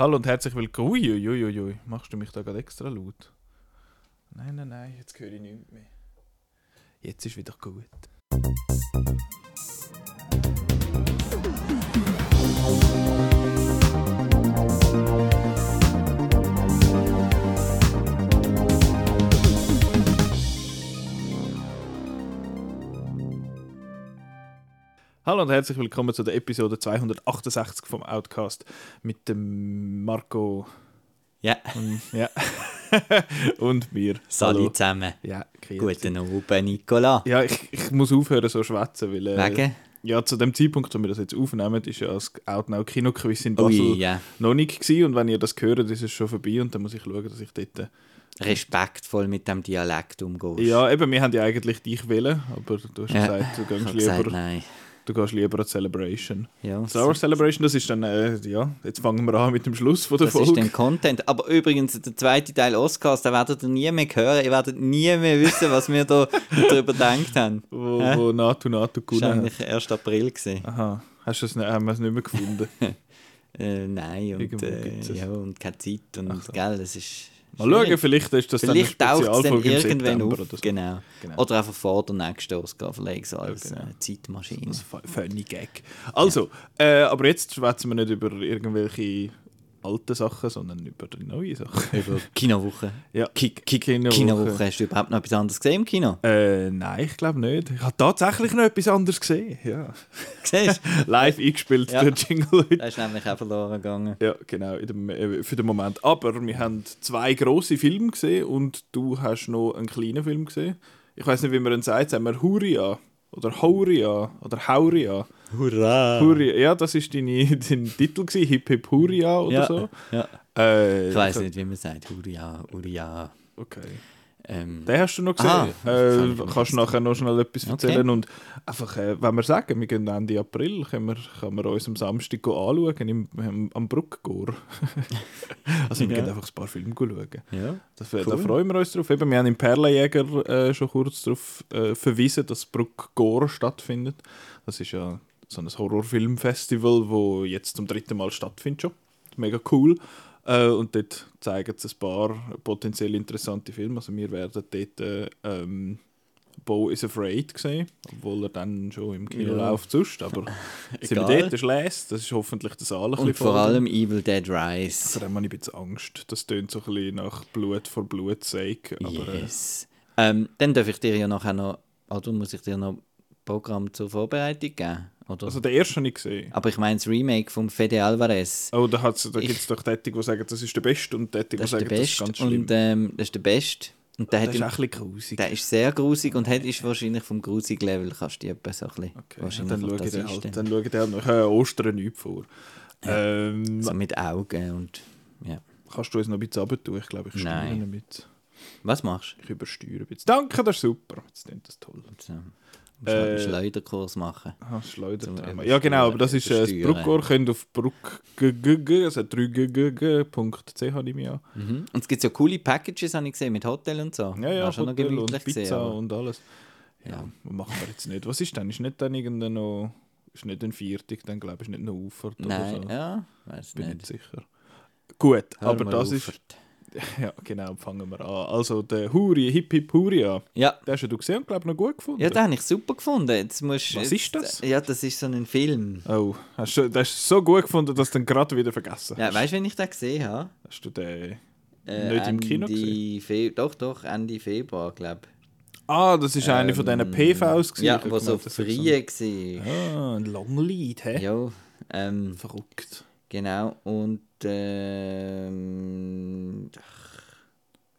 Hallo und herzlich willkommen. Uiuiuiui, machst du mich da gerade extra laut? Nein, nein, nein, jetzt höre ich nichts mehr. Jetzt ist wieder gut. Hallo und herzlich willkommen zu der Episode 268 vom Outcast mit dem Marco Ja, und, ja. und mir. Hallo. zusammen. Ja, grüezi. Guten Abend, Nicola. Ja, ich, ich muss aufhören so schwätzen, weil äh, Wegen? ja, zu dem Zeitpunkt, wo wir das jetzt aufnehmen, ist ja das Outnow Kinoquiz in Basel Ui, ja. noch nicht gewesen und wenn ihr das hört, ist es schon vorbei und dann muss ich schauen, dass ich dort... Äh, Respektvoll mit dem Dialekt umgehst. ja, eben, wir haben ja eigentlich dich wählen, aber du hast Ja, gesagt, du gehst habe gesagt, lieber, nein. Du gehst lieber an Celebration. Ja, Star Wars Celebration, das ist dann, äh, ja, jetzt fangen wir an mit dem Schluss von der das ist Folge. dann Content. Aber übrigens, der zweite Teil Oscars, den werdet ihr nie mehr hören. Ihr werdet nie mehr wissen, was wir da darüber gedacht haben. wo, Hä? wo NATO NATO Das gewonnen war hat. eigentlich 1. April. Gewesen. Aha, hast du es, nicht- haben wir es nicht mehr gefunden? Äh, nein, und, äh, ja, und keine Zeit. Und, so. gell, es ist Mal schauen, schwierig. vielleicht ist das Vielleicht dann eine dann Spezialfolge im irgendwann auf. oder so. Genau. Genau. Oder einfach vor der nächsten Oscar-Verleihung so als genau. äh, Zeitmaschine. Das ist ein funny Gag. Also, äh, aber jetzt schwätzen wir nicht über irgendwelche alten Sachen, sondern über die neuen Sachen. Über Kinowoche. Ja, Ki Ki Kinowoche. Kinowoche. Hast du überhaupt noch etwas anderes gesehen im Kino? Äh, nein, ich glaube nicht. Ich habe tatsächlich noch etwas anderes gesehen. Ja. Siehst? Live eingespielt, Ja. der Jingle. Der ist nämlich auch verloren gegangen. Ja, genau, dem, äh, für den Moment. Aber wir haben zwei grosse Filme gesehen und du hast noch einen kleinen Film gesehen. Ich weiß nicht, wie man ihn sagt. Sagen wir Huria oder Hauria oder Hauria. Hurra! Huria. Ja, das war dein Titel, gewesen, Hip Hip Huria oder Ja, so. ja. Äh, Ich weiß nicht, wie man sagt. Huria, Huria. Okay. Ähm, Den hast du noch gesehen. Ah, äh, kannst du nachher noch schnell etwas Okay. erzählen? Und einfach, äh, wenn wir sagen, wir gehen Ende April, können wir, können wir uns am Samstag anschauen im, am, am Bruckgor. also wir Ja. gehen einfach ein paar Filme schauen. ja. Das, Cool. Da freuen wir uns drauf. Eben, wir haben im Perlenjäger äh, schon kurz darauf äh, verwiesen, dass Bruckgor stattfindet. Das ist ja so ein Horrorfilmfestival, wo jetzt zum dritten Mal stattfindet schon. Mega cool. Äh, und dort zeigen sie ein paar potenziell interessante Filme. Also wir werden dort äh, ähm, Bo is Afraid sehen, obwohl er dann schon im Kino Ja. läuft sonst. Aber sind wir dort, das ist les. Das ist hoffentlich das ein Und vor allem Evil Dead Rise. Vor allem habe ich ein bisschen Angst. Das tönt so ein bisschen nach Blut vor Blut sake. Aber äh, Yes. Ähm, dann darf ich dir ja nachher noch, oder muss ich dir noch Programm zur Vorbereitung geben? Oder? also den ersten habe ich gesehen. Aber ich meine das Remake von Fede Alvarez. Oh, da, hat's- da gibt es doch Tätig, die sagen, das ist der Beste und Tätig, die Das ist sagen, das ist ganz Beste. schlimm. Und ähm, das ist der Beste. Und der, ist auch ein bisschen grusig. der ist sehr grusig und hat, ist wahrscheinlich vom Grusig-Level, kannst du etwa so ein bisschen Okay, ja, wahrscheinlich dann schaue ich halt, dann schaue ich den halt noch äh, Ostern nichts vor. Ähm, So mit Augen und ja. Kannst du uns noch ein bisschen runter tun? Ich glaube, ich steuere bisschen. Was machst Ich übersteuere ein bisschen. Danke, das ist super. Jetzt klingt das toll. du? So. Äh, Schleuderkurs machen. Ah, Schleudert. Zum Ja, genau, aber das ist äh, das. Bruckgor. Könnt auf bruckggg, also 3ggg.ch nehme ich an. Mhm. Und es gibt so coole Packages, habe ich gesehen, mit Hotel und so. Ja, ja, War schon noch Hotel und gemütlich Pizza gesehen, aber- und alles. Ja, Ja. machen wir jetzt nicht. Was ist denn? Ist nicht dann irgendein noch... Ist nicht ein Viertig, dann glaube ich, ist nicht noch Ufer Nein, oder so. ja, weiß Bin nicht. nicht sicher. Gut, Hör aber das auf. ist... Ja, genau, fangen wir an. Also, der Huri, Hip Hip Huria, Ja, den hast du gesehen und glaube noch gut gefunden. ja den habe ich super gefunden. Jetzt musst, Was ist das? Ja, das ist so ein Film. Oh, hast du, den hast du so gut gefunden, dass du den gerade wieder vergessen Ja, hast. weißt du, wenn ich den gesehen habe? Hast du den Äh, nicht im Kino gesehen? Fe doch, doch, Ende Februar, glaube Ah, das ist eine von diesen PVs gewesen. Ähm, Ja, Ich wo so frei war. Ah, ein Longlied, hä? Ja, ähm, Verrückt. genau. Und ähm,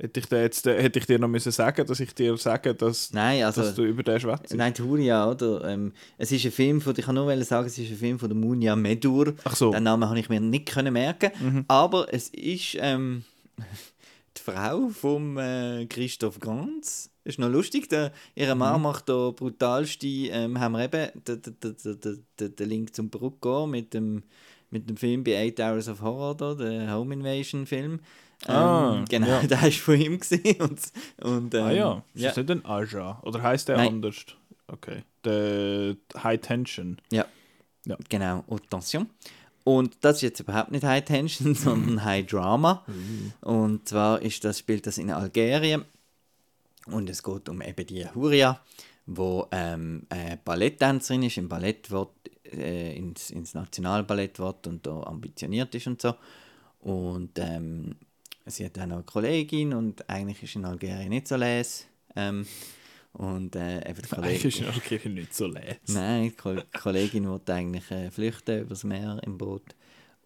Hätte ich, dir jetzt, äh, hätte ich dir noch müssen sagen, dass ich dir sage, dass, nein, also dass du über den schwätzt? Nein, die Huria, oder? Ähm, es ist ein Film von, ich kann nur sagen, es ist ein Film von der Munia Medur. Ach so. Den Namen habe ich mir nicht können merken, Mhm. aber es ist ähm, die Frau von äh, Christoph Ganz. Ist noch lustig, der, ihre Mann Mhm. macht da brutalste, ähm, haben wir eben den, den, den, den, Link zum Bruckgor mit dem, mit dem Film bei Eight Hours of Horror, da, der Home Invasion Film. Ähm, Ah, genau, ja. der ist von ihm gesehen und, und ähm, ah ja, ist ja. das nicht ein Aja? Oder heißt der Nein. anders? Okay. Der High Tension. Genau, Attention. Und das ist jetzt überhaupt nicht High Tension, sondern High Drama. Und zwar ist das, spielt das in Algerien. Und es geht um eben die Huria, wo ähm, eine Balletttänzerin ist, im Ballett wird, äh, ins, ins Nationalballett wird und da ambitioniert ist und so. Und ähm, sie hat auch noch eine Kollegin und eigentlich ist in Algerien nicht so les. Ähm, und äh, eben die Eigentlich ist Kollegin... in Algerien nicht so leer. Nein, die Ko- Kollegin wollte eigentlich äh, flüchten übers Meer im Boot.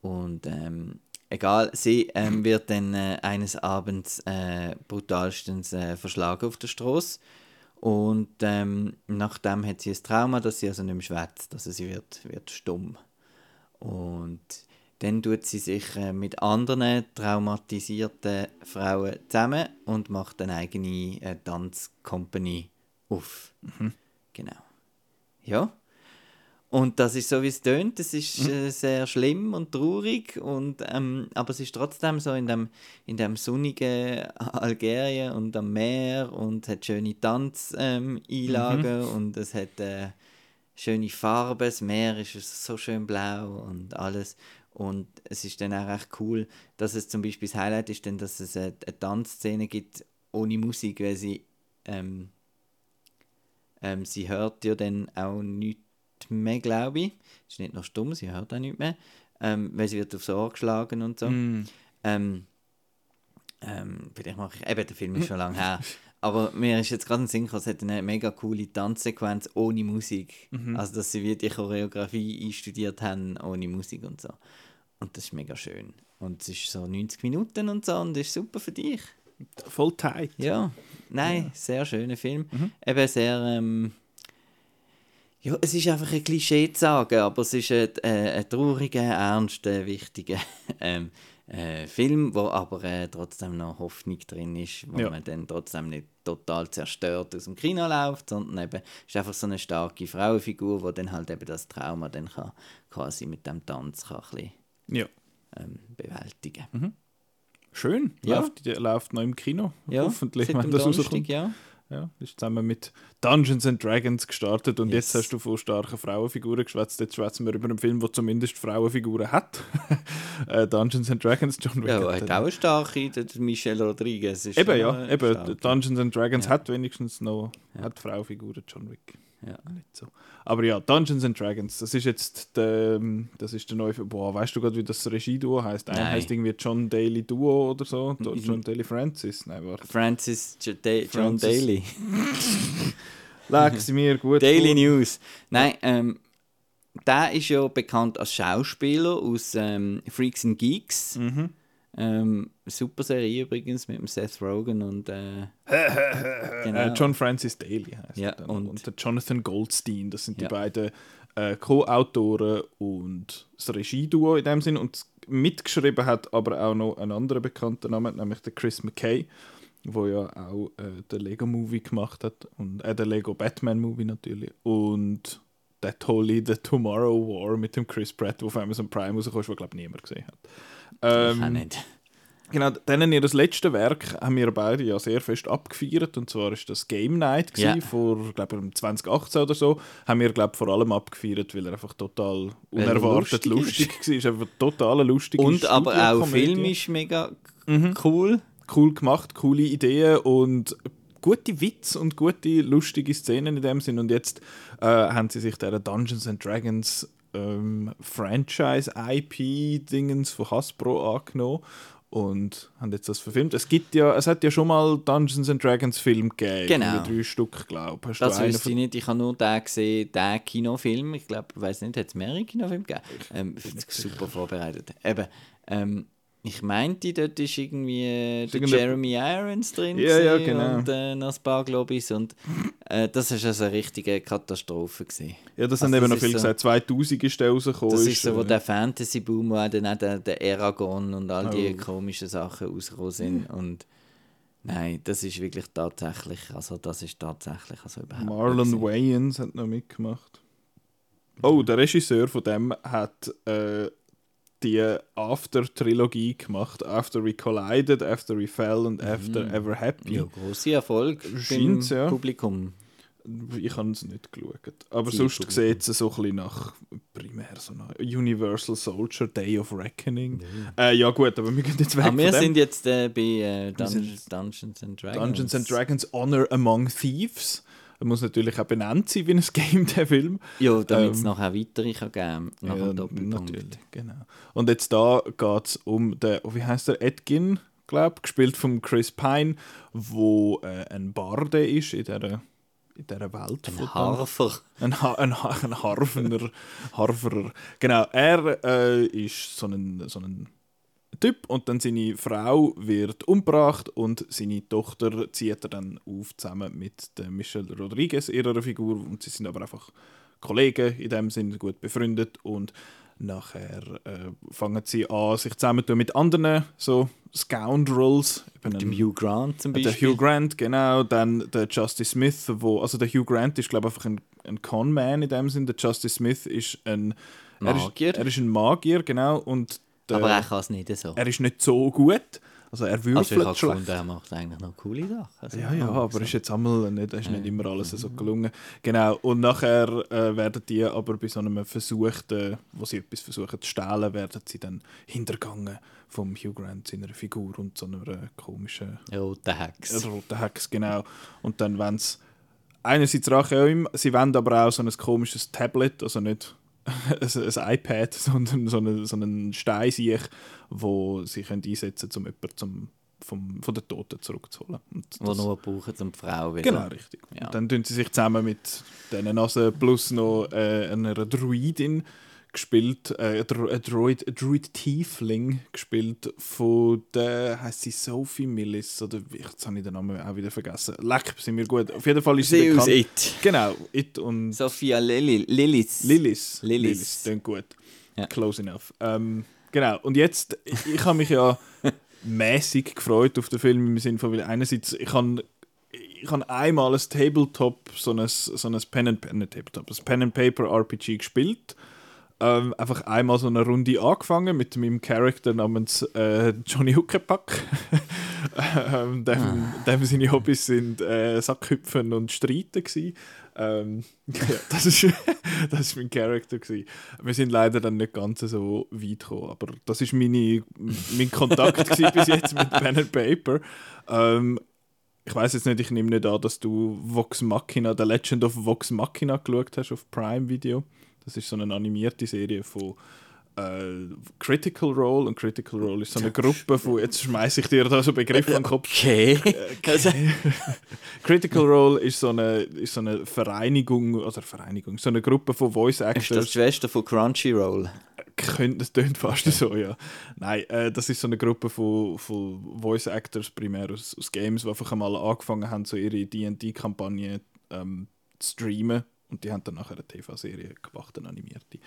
Und ähm, egal, sie ähm, wird dann äh, eines Abends äh, brutalstens äh, verschlagen auf der Straße. Und ähm, nachdem hat sie ein Trauma, dass sie also nicht mehr schwätzt, also sie wird, wird stumm. Und dann tut sie sich äh, mit anderen traumatisierten Frauen zusammen und macht eine eigene äh, Tanzcompany auf. Genau. Ja. Und das ist so, wie es tönt. Es ist äh, sehr schlimm und traurig, und, ähm, aber es ist trotzdem so in dem, in dem sonnigen Algerien und am Meer und hat schöne Tanzeinlagen ähm, Einlagen und es hat äh, schöne Farben. Das Meer ist so schön blau und alles. Und es ist dann auch recht cool, dass es zum Beispiel das Highlight ist, dann, dass es eine, eine Tanzszene gibt ohne Musik, weil sie ähm, ähm, sie hört ja dann auch nichts mehr, glaube ich. Ist nicht noch stumm, sie hört auch nichts mehr. Ähm, weil sie wird aufs Ohr geschlagen und so. Mm. Ähm, ähm, vielleicht mache ich, eben, der Film ist schon lange her. Aber mir ist jetzt gerade ein Sinn gekommen, es hat eine mega coole Tanzsequenz ohne Musik. Also, dass sie wie die Choreografie einstudiert haben, ohne Musik und so. Und das ist mega schön. Und es ist so 90 Minuten und so und das ist super für dich. Voll tight. Ja, nein, sehr schöner Film. Eben sehr. Ähm, ja, es ist einfach ein Klischee zu sagen, aber es ist ein, äh, ein trauriger, ernster, wichtiger ähm, äh, Film, wo aber äh, trotzdem noch Hoffnung drin ist, wo Ja. man dann trotzdem nicht total zerstört aus dem Kino läuft, sondern eben es ist einfach so eine starke Frauenfigur, die dann halt eben das Trauma dann kann, quasi mit dem Tanz kann ein bisschen, Ja. ähm, bewältigen. Schön. Ja. Läuft, läuft noch im Kino. Ja, Hoffentlich, seit wenn das Donnerstag, rauskommt. ja. Ja, ist zusammen mit Dungeons and Dragons gestartet und Yes. jetzt hast du von starken Frauenfiguren geschwätzt. Jetzt schwätzen wir über einen Film, der zumindest Frauenfiguren hat. äh, Dungeons and Dragons, John Wick. Ja, hat auch eine starke, der Michelle Rodriguez. Ist Eben, ja. eine Eben. Dungeons and Dragons Ja. hat wenigstens noch hat Frauenfiguren, John Wick. Ja. Nicht so. Aber ja, Dungeons and Dragons, das ist jetzt der, das ist der neue, boah, weißt du gerade, wie das Regieduo heißt? Einer heißt irgendwie John Daly Duo oder so. John Daly Francis. Nein, warte. Francis J Da John Francis. Daly. Leg sie mir gut Daily vor. News. Nein, ähm, der ist ja bekannt als Schauspieler aus ähm, Freaks and Geeks. Mhm. Ähm, super Serie übrigens mit dem Seth Rogen und äh, genau. Äh, John Francis Daly heißt Ja, er und- und, der Jonathan Goldstein. Das sind Ja. die beiden äh, Co-Autoren und das Regieduo in dem Sinn. Und mitgeschrieben hat aber auch noch ein anderer bekannter Name, nämlich der Chris McKay, wo ja auch äh, den Lego Movie gemacht hat und äh, den Lego Batman Movie natürlich und der tolle The Tomorrow War mit dem Chris Pratt, wo auf Amazon Prime rauskommt, was glaube ich niemand gesehen hat. Ich Ähm, auch nicht. Genau, denen ihr das letzte Werk haben wir beide ja sehr fest abgefeiert und zwar ist das Game Night gewesen, vor glaube ich 2018 oder so haben wir glaube vor allem abgefeiert, weil er einfach total Weil er unerwartet lustig lustig, war, ist einfach total eine lustige Und aber auch Studiokomödie. filmisch mega Mhm. cool. cool gemacht, coole Ideen und gute Witz und gute lustige Szenen in dem Sinn und jetzt äh, haben sie sich der Dungeons and Dragons ähm, Franchise IP Dingens von Hasbro angenommen und haben jetzt das verfilmt. Es gibt ja, es hat ja schon mal Dungeons and Dragons Film gegeben, Genau. drei Stück, glaube ich. Das wüsste ich nicht. Ich habe nur den gesehen, den Kinofilm. Ich glaube, ich weiß nicht, hat es mehrere Kinofilme gegeben? Ähm, super vorbereitet. Eben, ähm, ich meinte, dort ist irgendwie äh, der Jeremy Irons drin Ja, ja, genau. und äh, noch ein paar Globis und äh, das ist also eine richtige Katastrophe gewesen. Ja, das Also haben eben das noch ist viele so- gesagt. 2000 ist der rausgekommen. Das ist so, wo der Fantasy-Boom war, dann auch der, der Aragon und all die Oh. komischen Sachen rausgekommen sind und nein, das ist wirklich tatsächlich, also das ist tatsächlich also überhaupt Marlon. Wayans hat noch mitgemacht. Oh, der Regisseur von dem hat äh, die After-Trilogie gemacht. After We Collided, After We Fell und After Ever Happy. Mhm. Ja, großer Erfolg beim Scheint's, ja. Publikum. Ich habe es nicht geschaut. Aber Sie sonst sieht es so ein bisschen nach primär so nach Universal Soldier, Day of Reckoning. Äh, ja gut, aber wir gehen jetzt weg Aber wir von dem. sind jetzt äh, bei äh, Wir Dungeons, Dungeons and Dragons. Dungeons and Dragons Honor Among Thieves. Er muss natürlich auch benannt sein wie ein Game, der Film. Ja, damit es Ähm, nachher weitere kann geben nach Ja, dem Doppelpunkt. natürlich, genau. Und jetzt da geht es um den, oh, wie heißt der, Edgin, glaube gespielt von Chris Pine, wo äh, ein Barde ist in dieser, in dieser Welt. von Ein Harfer. Ein, ha ein, ha ein Harfener, Harferer. Genau, er äh, ist so ein, so ein Typ und dann seine Frau wird umgebracht und seine Tochter zieht er dann auf zusammen mit der Michelle Rodriguez, ihrer Figur. Und sie sind aber einfach Kollegen, in dem Sinne gut befreundet und nachher äh, fangen sie an, sich zusammentun mit anderen so Scoundrels. Eben Dem Hugh Grant zum der Beispiel. Hugh Grant, genau, dann der Justice Smith, wo, also der Hugh Grant ist glaube ich einfach ein, ein Con-Man in dem Sinn, der Justice Smith ist ein Magier. Er ist, er ist ein Magier, genau, und der, aber er kann es nicht so. er ist nicht so gut, also er Also ich würfelt habe schlecht. gefunden, er macht eigentlich noch coole Sachen. Also, Ja, ja, aber ist jetzt einmal nicht, ist nicht immer alles so gelungen. Genau, und nachher äh, werden die aber bei so einem Versuch, äh, wo sie etwas versuchen zu stehlen, werden sie dann hintergangen vom Hugh Grant, seiner Figur und so einer äh, komischen Rote Hex. roten Hex, genau. Und dann wollen sie einerseits Rache an ihm, sie wollen aber auch so ein komisches Tablet, also nicht ein, iPad, sondern so einen, so einen Stein, sich, wo sie können einsetzen können, um jemanden zum, vom, von den Toten zurückzuholen. Und Wo das- nur brauchen, um die Frau wieder. Genau, richtig. Ja. Und dann tun sie sich zusammen mit diesen Nasen plus noch äh, einer Druidin gespielt, äh, ein Dro- ein Druid, ein Druid Tiefling gespielt von der, heißt sie Sophie Millis, oder jetzt habe ich den Namen auch wieder vergessen. Leck, sind wir gut. Auf jeden Fall ist sie Sie bekannt. It. Genau, It und Sophia Lili Lillis. Lillis. Lillis. klingt gut. Ja. Close enough. Ähm, genau, und jetzt, ich, habe mich ja mäßig gefreut auf den Film im Sinne von, weil einerseits, ich habe ich habe einmal ein Tabletop, so ein, so ein Pen and, nicht Tabletop, ein Pen and Paper RPG gespielt. Ähm, einfach einmal so eine Runde angefangen mit meinem Charakter namens äh, Johnny Huckepack. ähm, dem, dem seine Hobbys sind äh, Sackhüpfen und Streiten gewesen. Ähm, ja, das ist das ist mein Charakter gewesen. Wir sind leider dann nicht ganz so weit gekommen, aber das ist meine, mein Kontakt bis jetzt mit Pen and Paper. Ähm, ich weiß jetzt nicht, ich nehme nicht an, dass du Vox Machina, The Legend of Vox Machina geschaut hast auf Prime Video. Das ist so eine animierte Serie von äh, Critical Role und Critical Role ist so eine Gruppe von, jetzt schmeiße ich dir da so Begriffe an den Kopf. Okay. Also, Critical Role ist so eine, ist so eine Vereinigung, oder Vereinigung, so eine Gruppe von Voice ist das Actors. die Schwester von Crunchyroll? Könnte, das tönt fast so, ja. Nein, äh, das ist so eine Gruppe von, von Voice Actors, primär aus, aus Games, die einfach einmal angefangen haben, so ihre D&D-Kampagne ähm, zu streamen. Und die haben dann nachher eine TV-Serie gemacht, eine animierte.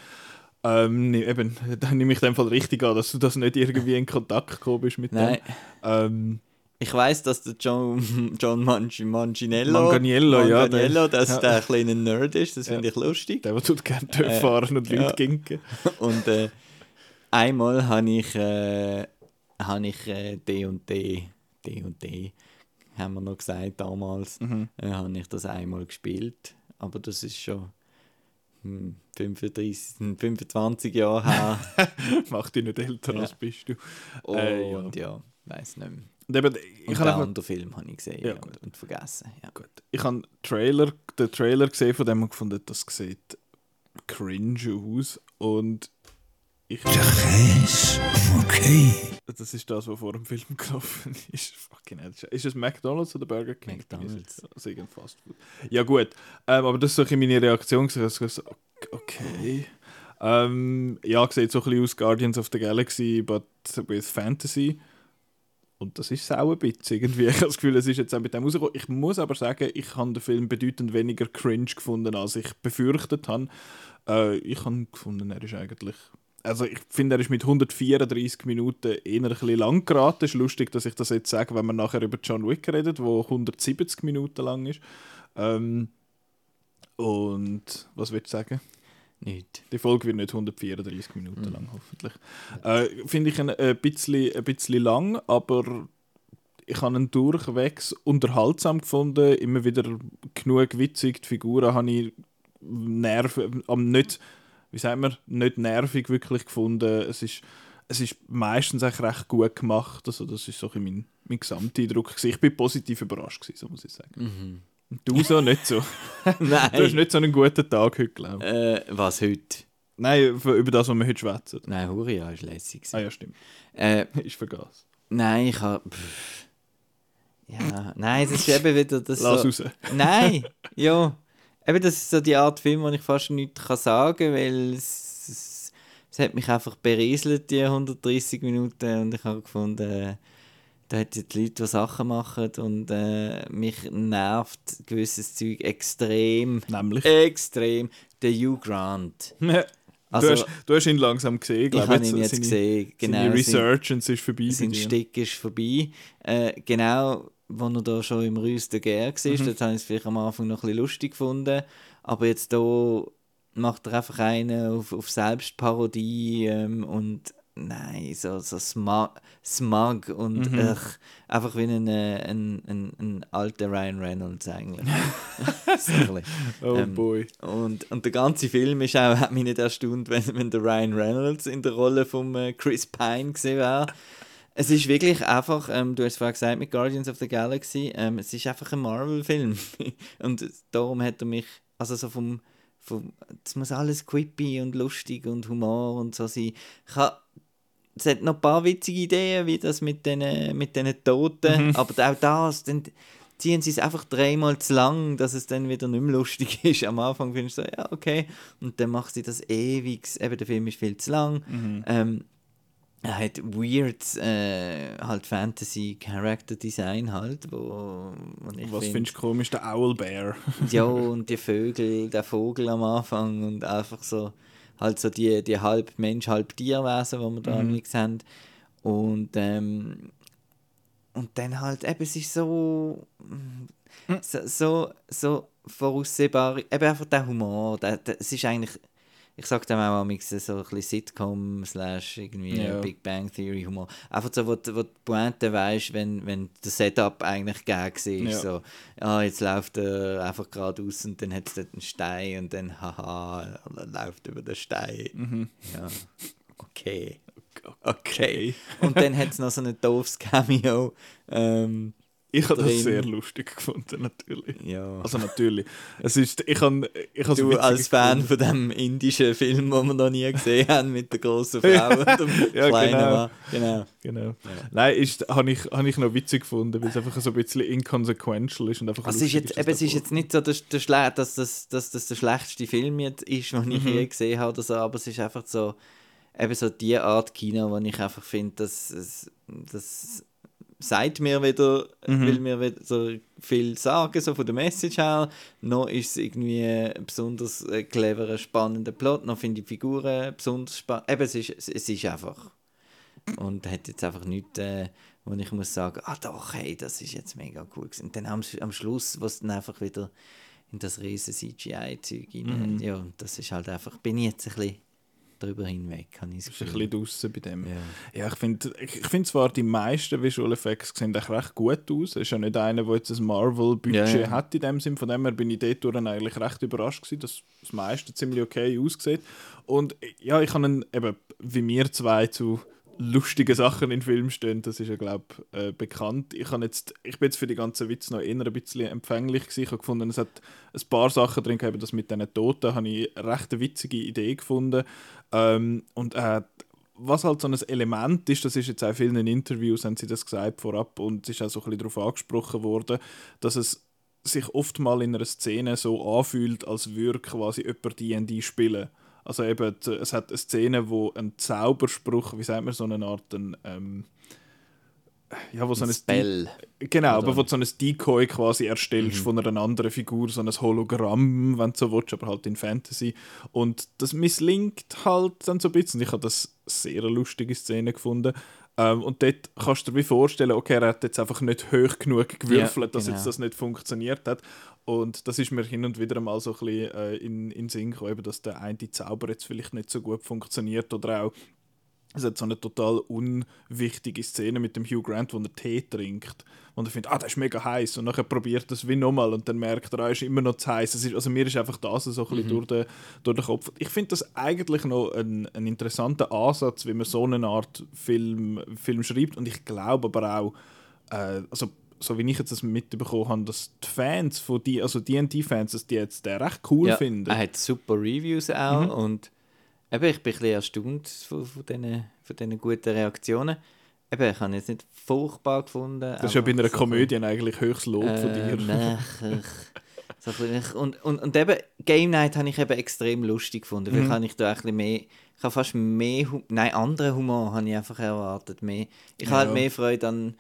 Ähm, nee, eben, dann nehme ich dem Fall richtig an, dass du das nicht irgendwie in Kontakt gekommen bist mit Nein. dem. Ähm, Ich weiss, dass der John, John Mangi, Manganiello, Manganiello, ja, dass ja. der ein kleiner Nerd ist, das Ja. finde ich lustig. der, der tut gerne Töpfe Äh, fahren und ja. Leute ginken. Und äh, einmal habe ich, äh, habe ich äh, D und D, D und D, haben wir noch gesagt damals, Mhm. äh, habe ich das einmal gespielt. Aber das ist schon hm, 35, 25 Jahre her. Mach dich nicht älter, Ja. als bist du. Und Äh, ja. ja, weiß nicht mehr. Und eben, Und ich den habe einfach- anderen Film habe ich gesehen Ja, und, und vergessen. Ja. Gut. Ich habe Trailer, den Trailer gesehen von dem und gefunden, das sieht cringe aus. Und ich. Käse, okay. Das ist das, was vor dem Film gelaufen ist. Fucking hell. Ist es McDonalds oder Burger King? McDonald's. Also irgendein Fast Food. Ja, gut. Ähm, aber das ist so meine Reaktion. Ich habe so, okay. Ähm, ja, sieht so ein bisschen aus Guardians of the Galaxy, but with Fantasy. Und das ist auch ein bisschen irgendwie. Ich habe das Gefühl, es ist jetzt auch mit dem rausgekommen. Ich muss aber sagen, ich habe den Film bedeutend weniger cringe gefunden, als ich befürchtet habe. Äh, ich habe gefunden, er ist eigentlich... Also ich finde, er ist mit 134 Minuten eher ein bisschen lang geraten. Es ist lustig, dass ich das jetzt sage, wenn man nachher über John Wick redet, wo 170 Minuten lang ist. Ähm, und was willst du sagen? Nicht. Die Folge wird nicht 134 Minuten lang, hoffentlich. Äh, Finde ich ein, ein, bisschen, ein bisschen lang, aber ich habe ihn durchwegs unterhaltsam gefunden, immer wieder genug witzig. Die Figuren habe ich nerv, am nicht, wie sagt man, nicht nervig wirklich gefunden. Es ist, es ist meistens eigentlich recht gut gemacht. Also das ist so ein mein, mein Gesamteindruck. gewesen. Ich bin positiv überrascht, gewesen, so muss ich sagen. Und Du so nicht so. Nein. Du hast nicht so einen guten Tag heute, glaube ich. Äh, was heute? Nein, über das, was wir heute schwätzen. Nein, Huria ist lässig. Ah ja, stimmt. Äh, Ich vergaß. nein, ich habe. Ja, nein, das ist eben wieder das. Lass so, raus. Nein, ja. Eben, das ist so die Art Film, wo ich fast nichts kann sagen kann, weil es, es, es hat mich einfach berieselt, die 130 Minuten. Und ich habe gefunden, äh, da hat die Leute, die Sachen machen und äh, mich nervt gewisses Zeug extrem. Nämlich. Extrem. Der Hugh Grant. Also, du, hast, du hast ihn langsam gesehen, ich glaube habe ihn jetzt seine, gesehen. Genau, seine sein- Resurgence ist vorbei. bei sein. Stick ist vorbei. Äh, genau, wo er da schon im Rüst der Gär war, Mhm. dort habe ich es vielleicht am Anfang noch ein bisschen lustig gefunden. Aber jetzt da macht er einfach einen auf, auf Selbstparodie ähm, und nein, so, so smug, smug und Mhm. ach, einfach wie ein, äh, ein, ein, ein alter Ryan Reynolds eigentlich. Oh Ähm, boy. Und, und der ganze Film ist auch, hat mich nicht erstaunt, wenn, wenn der Ryan Reynolds in der Rolle von äh, Chris Pine gesehen wäre. Es ist wirklich einfach, ähm, du hast vorhin gesagt, mit Guardians of the Galaxy, ähm, es ist einfach ein Marvel-Film. und darum hat er mich, also so vom, vom, es muss alles quippy und lustig und Humor und so sein. Ich ha, es hat noch ein paar witzige Ideen, wie das mit den, mit den Toten, aber auch das, dann ziehen sie es einfach dreimal zu lang, dass es dann wieder nicht mehr lustig ist. Am Anfang findest du so, ja, okay. Und dann macht sie das ewig. Eben, der Film ist viel zu lang. Ähm, er hat weird äh, halt Fantasy Character Design halt, wo, wo ich Was find- findest du komisch? Der Owlbear. ja, und die Vögel, der Vogel am Anfang und einfach so, halt so die, die halb Mensch, halb Tierwesen, die wir da mhm. haben. Und, ähm, und dann halt, eben, es ist so, so, so, so voraussehbar, eben einfach der Humor, der, der, es ist eigentlich, ich sag dem auch am so ein bisschen Sitcom slash irgendwie Ja. Big Bang Theory Humor. Einfach so, wo, du- wo die Pointe weisst, wenn, wenn der Setup eigentlich gag ist. Ja. So, ah, jetzt läuft er einfach geradeaus und dann hat es dort einen Stein und dann haha, dann läuft er über den Stein. Mhm. Ja, okay. Okay. Und dann hat es noch so ein doofes Cameo. Ähm, Ich habe das sehr lustig gefunden, natürlich. ja. Also natürlich. Es ist, ich habe ich Du als Fan gefunden. von dem indischen Film, den wir noch nie gesehen haben, mit der großen Frau und dem Ja, kleinen genau. Mann. Genau. Genau. Nein, ist, habe ich, hab ich noch witzig gefunden, weil es einfach so ein bisschen inconsequential ist und einfach Also es ist jetzt, eben, es ist jetzt nicht so, dass, der Schle dass, das, dass das der schlechteste Film jetzt ist, den ich Mhm. je gesehen habe, oder so, aber es ist einfach so, eben so die Art Kino, wo ich einfach finde, dass es das sagt mir wieder, Mhm. will mir wieder so viel sagen, so von der Message her. Noch ist es irgendwie ein besonders äh, cleverer, spannender Plot, noch finde ich die Figuren besonders spannend. Eben, es ist, es, es ist einfach. Und hat jetzt einfach nichts, äh, wo ich muss sagen, ah doch, hey, das ist jetzt mega cool gewesen. Und dann am, am Schluss, was dann einfach wieder in das riesen CGI-Zeug rein, Mhm. ja, das ist halt einfach, bin ich jetzt ein bisschen drüber hinweg, kann ich ist ein bisschen draussen bei dem. Ja. Ja, ich finde ich, ich find zwar, die meisten Visual Effects sehen echt recht gut aus. Es ist ja nicht einer, der jetzt ein Marvel-Budget Ja, ja. hat in dem Sinn. Von dem her bin ich dort eigentlich recht überrascht gewesen, dass das meiste ziemlich okay aussieht. Und ja, ich habe ihn eben, wie wir zwei zu lustigen Sachen in Filmen stehen, das ist ja, glaube ich, äh, bekannt. Ich, jetzt, ich bin jetzt für die ganzen Witze noch eher ein bisschen empfänglich gewesen. Ich habe gefunden, es hat ein paar Sachen drin gehabt, das mit diesen Toten habe ich eine recht witzige Idee gefunden. Ähm, und äh, was halt so ein Element ist, das ist jetzt auch in vielen Interviews, haben sie das gesagt vorab und es ist auch so ein bisschen darauf angesprochen worden, dass es sich oft mal in einer Szene so anfühlt, als würde quasi jemand D&D spielen. Also eben, es hat eine Szene, wo ein Zauberspruch, wie sagt man, so eine Art, ein, ähm, ja, wo so Ein ein Spell. Genau, Oder- aber wo du so ein Decoy quasi erstellst Mhm. von einer anderen Figur, so ein Hologramm, wenn du so willst, aber halt in Fantasy. Und das misslingt halt dann so ein bisschen. Ich habe das sehr eine lustige Szene gefunden. Ähm, und dort kannst du dir vorstellen, okay, er hat jetzt einfach nicht hoch genug gewürfelt, dass genau. jetzt das nicht funktioniert hat. Und das ist mir hin und wieder mal so ein bisschen äh, in, in Sinn gekommen, eben, dass der eine Zauber jetzt vielleicht nicht so gut funktioniert oder auch es hat so eine total unwichtige Szene mit dem Hugh Grant, wo er Tee trinkt. Und er findet, ah, das ist mega heiß. Und dann probiert er es wie nochmal und dann merkt er, ah, ist immer noch zu heiß. Also mir ist einfach das so ein bisschen mhm. durch, den, durch den Kopf. Ich finde das eigentlich noch ein, ein interessanter Ansatz, wie man so eine Art Film, Film schreibt. Und ich glaube aber auch, äh, also so wie ich jetzt das mitbekommen habe, dass die Fans von die, also D&D-Fans, die jetzt den recht cool ja, finden. Er hat super Reviews auch mhm. und eben, ich bin ein bisschen erstaunt von, von, diesen, von diesen guten Reaktionen. Eben, ich habe es nicht furchtbar gefunden. Das ist ja bei einer so Komödie eigentlich höchst Lob äh, von dir. Nein, so und, und, und eben, Game Night habe ich eben extrem lustig gefunden. Mhm. Vielleicht ich da ein bisschen mehr, ich habe fast mehr, nein, anderen Humor habe ich einfach erwartet. Mehr, ich ja. habe halt mehr Freude an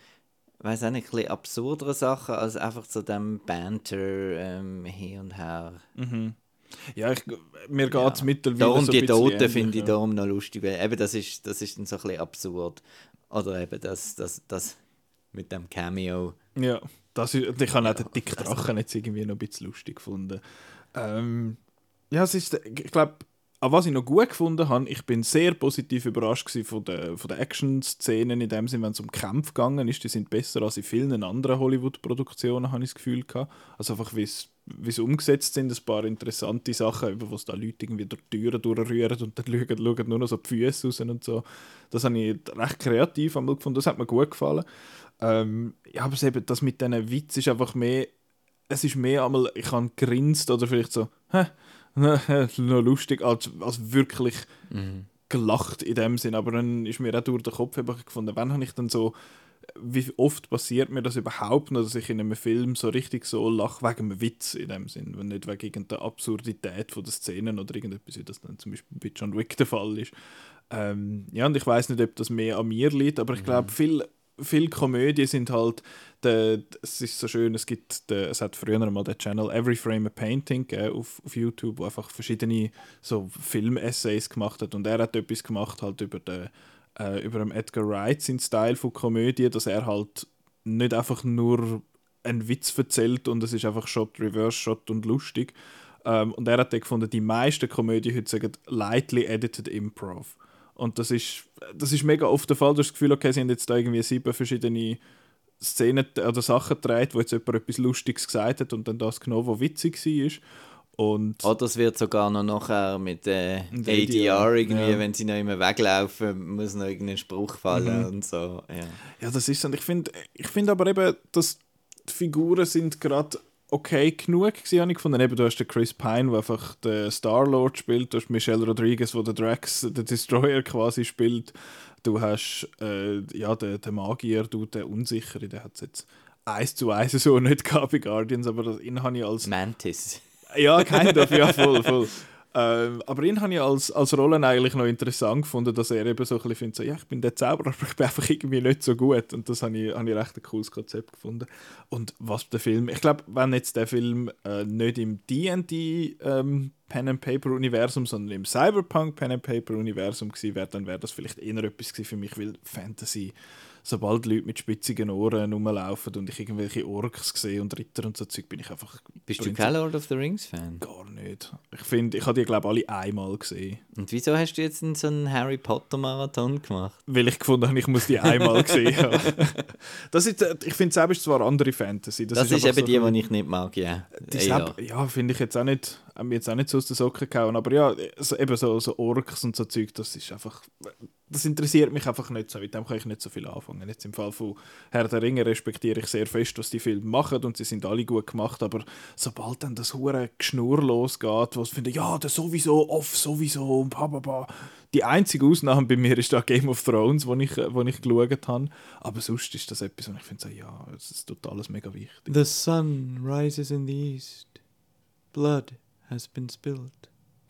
weiß auch nicht, ein bisschen absurdere Sachen als einfach so dem Banter ähm, hin und her. Mhm. Ja, ich, mir geht es ja. mittlerweile darum so die Toten finde ich darum noch lustig, weil eben das ist, das ist dann so ein bisschen absurd. Oder eben das, das, das mit dem Cameo. Ja, das ist, ich habe auch den dicken Drachen jetzt irgendwie noch ein bisschen lustig gefunden. Ähm, ja, es ist, ich glaube, aber was ich noch gut gefunden habe, ich bin sehr positiv überrascht von den, von den Action-Szenen, in dem Sinne, wenn es um Kämpfe gegangen ist. Die sind besser als in vielen anderen Hollywood-Produktionen, habe ich das Gefühl gehabt. Also einfach, wie es umgesetzt sind, ein paar interessante Sachen, wo da Leute irgendwie durch die Türen durchrühren und dann schauen, schauen nur noch so die Füße raus und so. Das habe ich recht kreativ einmal gefunden, das hat mir gut gefallen. Ähm, ja, aber eben, das mit diesen Witz ist einfach mehr, es ist mehr einmal, ich habe grinst oder vielleicht so, hä? noch lustig, als, als wirklich mhm. gelacht in dem Sinn. Aber dann ist mir auch durch den Kopf gefunden, wann habe ich dann so, wie oft passiert mir das überhaupt noch, dass ich in einem Film so richtig so lache wegen einem Witz in dem Sinn, wenn nicht wegen irgendeiner Absurdität von der Szenen oder irgendetwas, wie das dann zum Beispiel bei John Wick der Fall ist. Ähm, ja, und ich weiß nicht, ob das mehr an mir liegt, aber ich glaube, mhm. viel viele Komödien sind halt, es ist so schön, es gibt, de, es hat früher mal den Channel Every Frame a Painting äh, auf, auf YouTube, wo einfach verschiedene so Film-Essays gemacht hat und er hat etwas gemacht halt über den, äh, über den Edgar Wright, seinen Style von Komödie, dass er halt nicht einfach nur einen Witz erzählt und es ist einfach Shot, Reverse Shot und lustig. Ähm, und er hat gefunden, die meisten Komödien heute sagen lightly edited Improv. Und das ist, das ist mega oft der Fall. Du hast das Gefühl, okay, sie haben jetzt da irgendwie sieben verschiedene Szenen oder Sachen gedreht, wo jetzt jemand etwas Lustiges gesagt hat und dann das genommen, was witzig war. Und Oder es wird sogar noch nachher mit äh, ADR irgendwie, ja. wenn sie noch immer weglaufen, muss noch irgendein Spruch fallen mhm. und so. Ja. ja, das ist und ich finde ich find aber eben, dass die Figuren sind gerade okay genug gewesen, habe ich gefunden. Eben, du hast den Chris Pine, der einfach den Star-Lord spielt, du hast Michelle Rodriguez, der den Drax, den Destroyer quasi spielt, du hast äh, ja, den, den Magier, du, den Unsichere, der hat es jetzt eins zu eins so nicht gehabt bei Guardians, aber das, ihn habe ich als... Mantis. Ja, kind of, ja, voll, voll. Ähm, aber ihn habe ich als, als Rolle eigentlich noch interessant gefunden, dass er eben so ein bisschen findet, so, ja, ich bin der Zauberer, aber ich bin einfach irgendwie nicht so gut. Und das habe ich, habe ich recht ein cooles Konzept gefunden. Und was der Film, ich glaube, wenn jetzt der Film äh, nicht im D&D ähm, Pen and Paper Universum, sondern im Cyberpunk Pen and Paper Universum gewesen wäre, dann wäre das vielleicht eher etwas für mich, weil Fantasy sobald Leute mit spitzigen Ohren rumlaufen und ich irgendwelche Orks sehe und Ritter und so Zeug, bin ich einfach... Bist du kein Lord of the Rings Fan? Gar nicht. Ich finde, ich habe die glaube alle einmal gesehen. Und wieso hast du jetzt so einen Harry Potter Marathon gemacht? Weil ich gefunden habe, ich muss die einmal gesehen haben. Das ist, äh, ich finde, selbst ist zwar andere Fantasy. Das, das ist, ist eben so die, die ich nicht mag, ja. ja, ja finde ich jetzt auch nicht haben jetzt auch nicht so aus den Socken gehauen. Aber ja, so, eben so, so Orks und so Zeug, das ist einfach. Das interessiert mich einfach nicht so. Mit dem kann ich nicht so viel anfangen. Jetzt im Fall von Herr der Ringe respektiere ich sehr fest, was die Filme machen und sie sind alle gut gemacht. Aber sobald dann das hure Geschnur losgeht, ich finde, ja, das sowieso, off sowieso und bla Die einzige Ausnahme bei mir ist da Game of Thrones, wo ich, wo ich geschaut habe. Aber sonst ist das etwas, wo ich finde, so, ja, es ist total mega wichtig. The sun rises in the east. Blood has been spilled.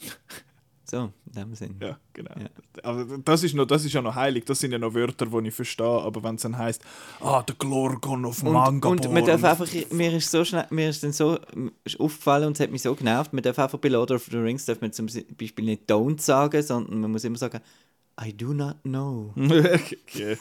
so, in dem Sinn. Ja, genau. Ja. Aber das ist, noch, das ist ja noch heilig, das sind ja noch Wörter, die ich verstehe, aber wenn es dann heisst, ah, der Glorgon auf Manga Und, und man darf einfach, mir ist so schnell, mir ist dann so ist aufgefallen und es hat mich so genervt, man darf einfach bei Lord of the Rings darf man zum Beispiel nicht Don't sagen, sondern man muss immer sagen I do not know. okay.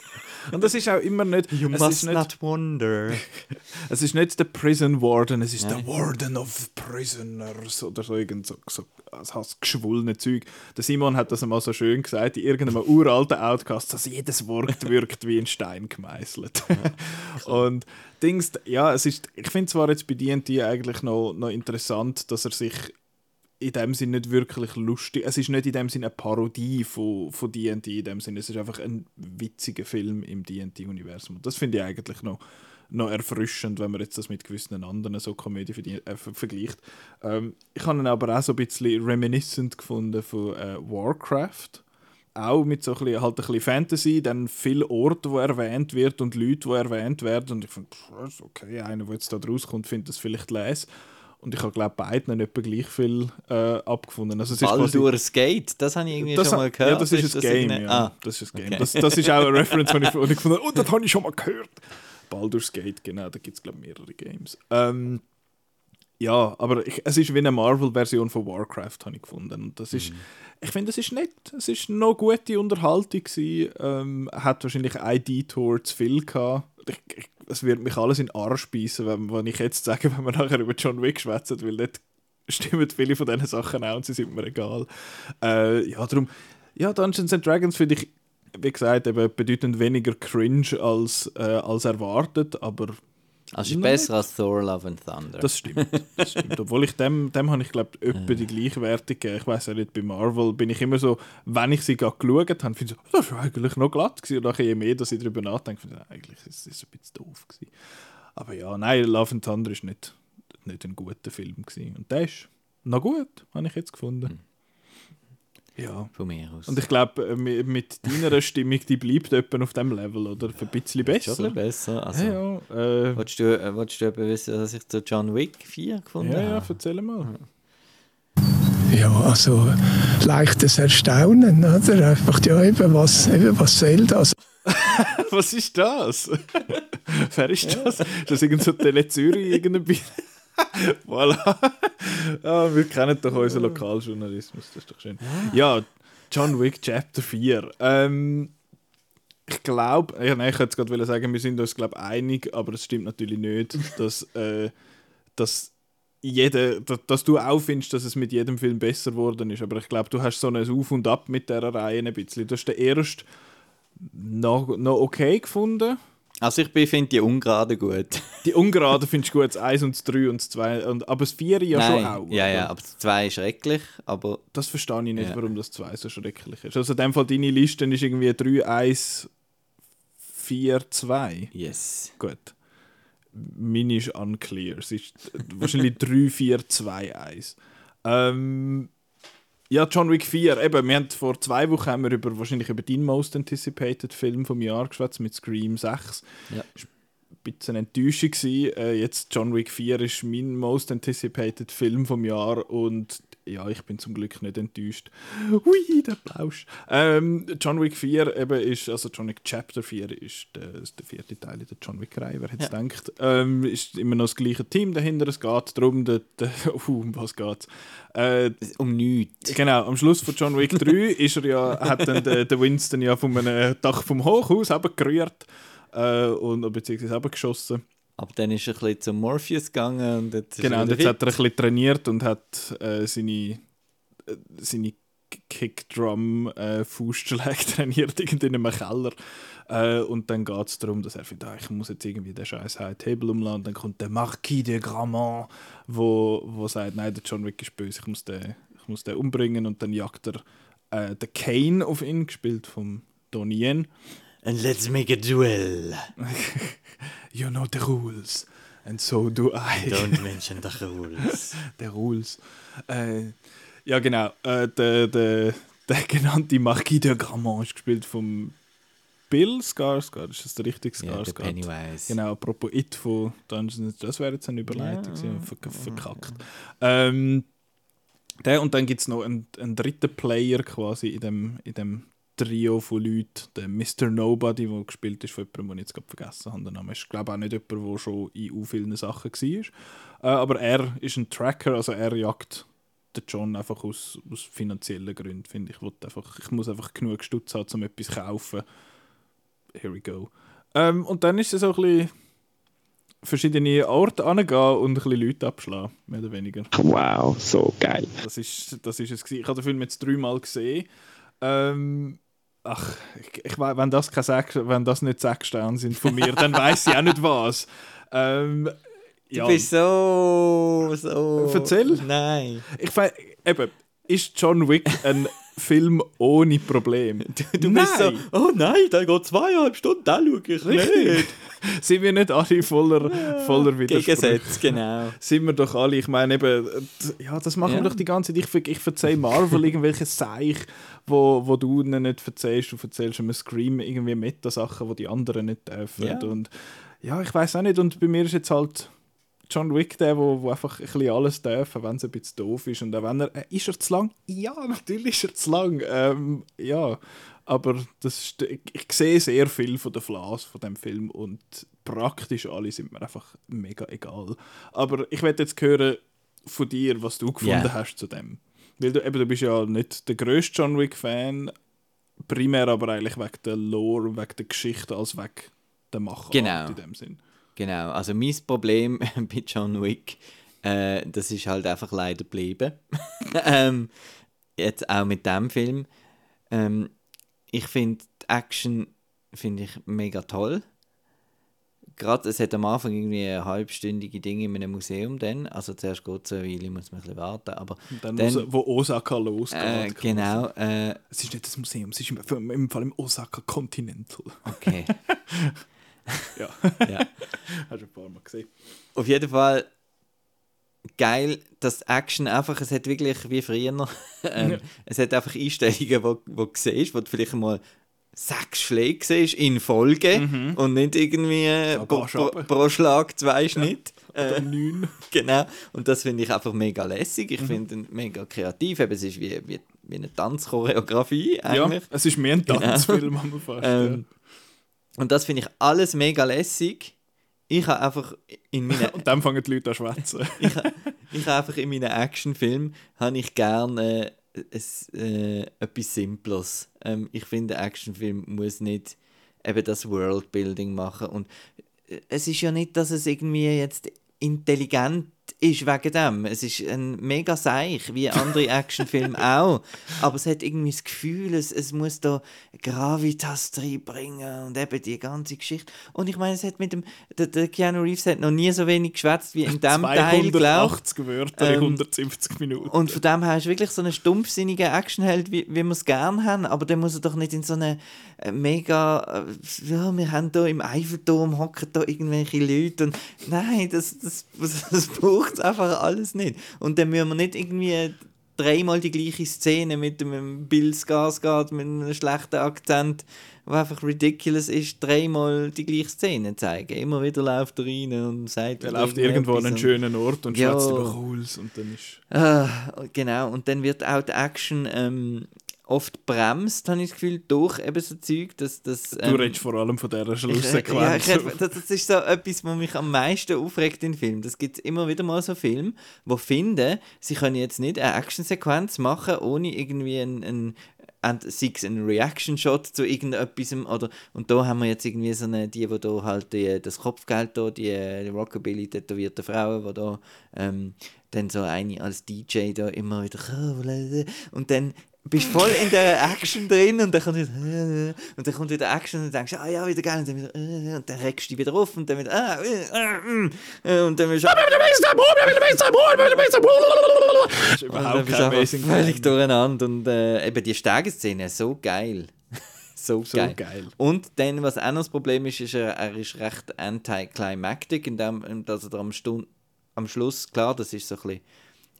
Und das ist auch immer nicht. You must nicht, not wonder. Es ist nicht der Prison Warden, es ist Nein. der Warden of Prisoners oder so irgend so, so das geschwollene Zeug. Der Simon hat das einmal so schön gesagt, in irgendeinem uralten Outcast, dass jedes Wort wirkt wie ein Stein gemeißelt. Und Dings, ja, es ist, ich finde zwar jetzt bei D&D eigentlich noch, noch interessant, dass er sich in dem Sinn nicht wirklich lustig. Es ist nicht in dem Sinn eine Parodie von, von D&D in dem Sinn. Es ist einfach ein witziger Film im D&D-Universum. Das finde ich eigentlich noch, noch erfrischend, wenn man jetzt das mit gewissen anderen so Komödien äh, ver- vergleicht. Ähm, ich habe ihn aber auch so ein bisschen reminiscent gefunden von äh, Warcraft. Auch mit so ein bisschen, halt ein bisschen Fantasy, dann viele Orte, wo erwähnt wird und Leute, die erwähnt werden. Und ich finde, okay, einer, der jetzt da rauskommt, findet das vielleicht les. Und ich habe, glaube beiden etwa gleich viel äh, abgefunden. Also, es ist Baldur's Gate, das habe ich irgendwie das, schon mal gehört. Ja, das ist ein Game. irgendeine- Ja. Ah, Das ist ein Game. okay. Das, das ist auch eine Reference, die ich, die ich gefunden habe, oh, das habe ich schon mal gehört. Baldur's Gate, genau, da gibt es, glaube ich, mehrere Games. Ähm, ja, aber ich, es ist wie eine Marvel-Version von Warcraft, habe ich gefunden. Und das ist, ich finde, es ist nett. Es ist noch gute Unterhaltung gewesen. Ähm, hat wahrscheinlich ein Detour zu viel gehabt. Ich, ich, es wird mich alles in den Arsch beißen, wenn, wenn ich jetzt sage, wenn wir nachher über John Wick schwätzen, weil dort stimmen viele von diesen Sachen auch und sie sind mir egal. Äh, ja, darum, ja, Dungeons and Dragons finde ich, wie gesagt, eben bedeutend weniger cringe als, äh, als erwartet, aber Also ist besser als Thor Love and Thunder. das stimmt. Das stimmt. Obwohl ich dem, dem habe ich glaube etwa die gleichwertige. Ich weiß ja nicht, bei Marvel bin ich immer so, wenn ich sie gerade geschaut habe, finde ich so, das war eigentlich noch glatt gewesen. Und nachher je mehr, dass ich darüber nachdenke, finde ich, eigentlich ist es ein bisschen doof gewesen. Aber ja, nein, Love and Thunder ist nicht, nicht ein guter Film gewesen. Und der ist noch gut, habe ich jetzt gefunden. Ja. Von mir aus. Und ich glaube, äh, mi- mit deiner Stimmung, die bleibt etwa auf dem Level, oder? Ein bisschen Schon besser. ein bisschen besser. Also, ja, ja. Äh, Willst du, äh, willst du wissen, dass ich zu John Wick 4 gefunden ja, ja, habe? erzähl mal. Ja, also leichtes Erstaunen, oder? Einfach, ja, eben, was, eben, was soll das? Was ist das? Wer ist das? Ist das irgend so Tele Zürich irgendein Bild? voilà. Ja, wir kennen doch unseren Lokaljournalismus, das ist doch schön. Ja, John Wick Chapter 4. Ähm, ich glaube, ja, ich hätte gerade sagen, wir sind uns glaube einig, aber es stimmt natürlich nicht, dass, äh, dass jeder, dass, dass du auch findest, dass es mit jedem Film besser geworden ist. Aber ich glaube, du hast so ein Auf und Ab mit dieser Reihe ein bisschen. Du hast den ersten noch, noch okay gefunden. Also ich finde die Ungerade gut. Die Ungeraden findest du gut, das 1 und das 3 und das 2. Und, aber das 4 ja schon auch. ja, oder? ja, aber das 2 ist schrecklich, aber Das verstehe ich nicht, Ja. warum das 2 so schrecklich ist. Also in dem Fall, deine Liste ist irgendwie 3, 1, 4, 2. yes. Gut. Meine ist unclear. Es ist wahrscheinlich 3, 4, 2, 1. Ähm, ja, John Wick 4. Eben, wir haben vor zwei Wochen haben wir über, wahrscheinlich über deinen Most Anticipated Film vom Jahr geschwätzt mit Scream 6. Ja. Ein bisschen Enttäuschung gewesen. Äh, jetzt John Wick 4 ist mein Most Anticipated Film vom Jahr und ja, ich bin zum Glück nicht enttäuscht. Hui, der Plausch. Ähm, John Wick 4 eben ist, also John Wick Chapter 4 ist der, ist der vierte Teil in der John Wick-Reihe, wer hätte es Ja. gedacht. Ähm, ist immer noch das gleiche Team dahinter, es geht darum, der, der, uh, um was geht's? Äh, Um nichts. Genau, am Schluss von John Wick 3 ist er ja, hat dann der, der Winston ja von einem Dach vom Hochhaus gerührt äh, und beziehungsweise abgeschossen. Aber dann ist er ein bisschen zum Morpheus gegangen und jetzt Genau, und jetzt hat fit. er ein bisschen trainiert und hat äh, seine, äh, seine Kickdrum-Fußschläge trainiert, irgendwie in einem Keller. Äh, und dann geht es darum, dass er findet, ah, ich muss jetzt irgendwie den scheiß High Table umladen. Und dann kommt der Marquis de Gramont, wo, wo sagt, nein, der John Wick ist böse, ich muss den, ich muss den umbringen. Und dann jagt er äh, den Kane auf ihn, gespielt von Donnie Yen. And let's make a duel. You know the rules. And so do I. Don't mention the rules. der Rules. Äh, ja, genau. Äh, der, der, der genannte Marquis de Gramont ist gespielt vom Bill Skarsgård. Ist das der richtige ja, Skarsgård? Pennywise. Genau, apropos It von Dungeons Das wäre jetzt eine Überleitung Ja. ver verkackt. Ähm, der, und dann gibt es noch einen, einen dritten Player quasi in dem, in dem Trio von Leuten, der Mr. Nobody, der gespielt ist von jemandem, den ich jetzt gerade vergessen habe. Der Name ist, glaube ich, auch nicht jemand, der schon in vielen Sachen war. Äh, aber er ist ein Tracker, also er jagt der John einfach aus, aus finanziellen Gründen, finde ich. will einfach, ich muss einfach genug Stutz haben, um etwas zu kaufen. Here we go. Ähm, und dann ist es so ein bisschen verschiedene Orte angehen und ein bisschen Leute abschlagen, mehr oder weniger. Wow, so geil. Das ist, das ist es. Ich habe den Film jetzt dreimal gesehen. Ähm, ach, ich, wenn, das kein Sechs, wenn das nicht sechs Sterne sind von mir, dann weiß ich auch nicht was. Ähm, ja, Du bist so, so... Erzähl. Nein. ich we- eben, ist John Wick ein Film ohne Problem? Du, du bist so, oh nein, da geht zweieinhalb Stunden, da schaue ich Richtig. Sind wir nicht alle voller, voller Widersprüche? Gegensätze, genau. sind wir doch alle, ich meine eben, ja, das machen Ja. wir doch die ganze Zeit. Ich, ich erzähle Marvel irgendwelche Seich, wo, wo du ihnen nicht erzählst. Du erzählst einem Scream irgendwie Meta-Sachen, die die anderen nicht dürfen. Ja. Und ja, ich weiß auch nicht. Und bei mir ist jetzt halt John Wick der, wo, wo einfach ein bisschen alles darf, wenn es ein bisschen doof ist. Und auch wenn er, äh, ist er zu lang? Ja, natürlich ist er zu lang. Ähm, ja, aber das ist, ich, ich sehe sehr viel von den Flaws von dem Film und praktisch alle sind mir einfach mega egal. Aber ich werde jetzt hören von dir, was du gefunden Ja. hast zu dem. Weil du, eben, du bist ja nicht der grösste John Wick-Fan, primär aber eigentlich wegen der Lore, wegen der Geschichte als wegen der Machart Genau. in dem Sinn. Genau, also mein Problem bei John Wick, äh, das ist halt einfach leider geblieben. ähm, jetzt auch mit dem Film. Ähm, ich finde die Action finde ich mega toll. Gerade, es hat am Anfang irgendwie eine halbstündige Dinge in einem Museum dann. Also zuerst geht es eine Weile, muss man ein bisschen warten. Aber Und dann, Dann- wo, wo Osaka losgeht. äh, genau, äh, Es ist nicht das Museum, es ist im, im Fall im Osaka Continental. okay. Ja, ja. hast du ein paar Mal gesehen. Auf jeden Fall geil, dass Action einfach, es hat wirklich wie früher, ähm, Ja. es hat einfach Einstellungen, wo, wo du siehst, wo du vielleicht mal sechs Schläge siehst in Folge und nicht irgendwie äh, So pro, pro, pro Schlag zwei Schnitt. Oder Äh, neun. genau. Und das finde ich einfach mega lässig. Mhm. Ich finde ihn mega kreativ. Eben, es ist wie, wie, wie eine Tanzchoreografie Ja, eigentlich. es ist mehr ein Tanzfilm, haben wir fast. Ähm, und das finde ich alles mega lässig. Ich habe einfach in meinen ja. Und dann fangen die Leute an schwätzen. ich, ha- ich habe einfach in meinen Actionfilmen habe ich gerne äh, es, äh, etwas Simples. Ähm, ich finde, ein Actionfilm muss nicht eben das Worldbuilding machen. Und äh, es ist ja nicht, dass es irgendwie jetzt intelligent ist wegen dem. Es ist ein mega Seich, wie andere Actionfilme auch. Aber es hat irgendwie das Gefühl, es, es muss da Gravitas reinbringen und eben die ganze Geschichte. Und ich meine, es hat mit dem, der, der Keanu Reeves hat noch nie so wenig geschwätzt wie in dem Teil, glaube 280 Wörter in Ähm, 170 Minuten. und von dem her ist wirklich so ein stumpfsinniger Actionheld, wie, wie wir es gerne haben, aber dann muss er doch nicht in so eine äh, mega, äh, ja, wir haben da im Eiffelturm hocken da irgendwelche Leute und nein, das, das, das, das braucht es einfach alles nicht. Und dann müssen wir nicht irgendwie dreimal die gleiche Szene mit dem Bill Skarsgård mit einem schlechten Akzent, der einfach ridiculous ist, dreimal die gleiche Szene zeigen. Immer wieder läuft er rein und sagt er läuft irgendwo an einen schönen Ort und Ja. schwätzt über Cools und dann ist... Ah, genau, und dann wird auch die Action ähm, oft bremst, habe ich das Gefühl, durch eben so Zeug, dass das... Du Ähm, redest vor allem von dieser ich, äh, ja, Schlusssequenz. ich, das, das ist so etwas, was mich am meisten aufregt in Filmen. Das gibt immer wieder mal so Filme, die finden, sie können jetzt nicht eine Actionsequenz machen, ohne irgendwie ein, ein und sei es ein Reaction-Shot zu irgendetwas oder und da haben wir jetzt irgendwie so eine, die, die da halt die, das Kopfgeld da, die, die Rockabilly tätowierte Frauen, die da ähm, dann so eine als DJ da immer wieder und dann bist voll in der Action drin und dann kommt wieder, und dann kommt wieder Action und du denkst, ah ja, wieder geil, und dann wieder, und dann regst du dich wieder auf und dann wieder, ah, äh, äh, äh, und dann bist du, Das ist überhaupt kein Amazing völlig durcheinander und äh, eben die Steigerszene, so geil. so, So geil. geil. Und dann, was auch noch das Problem ist, ist, er, er ist recht anticlimactic, in dem, dass er am, Stund, am Schluss, klar, das ist so ein bisschen,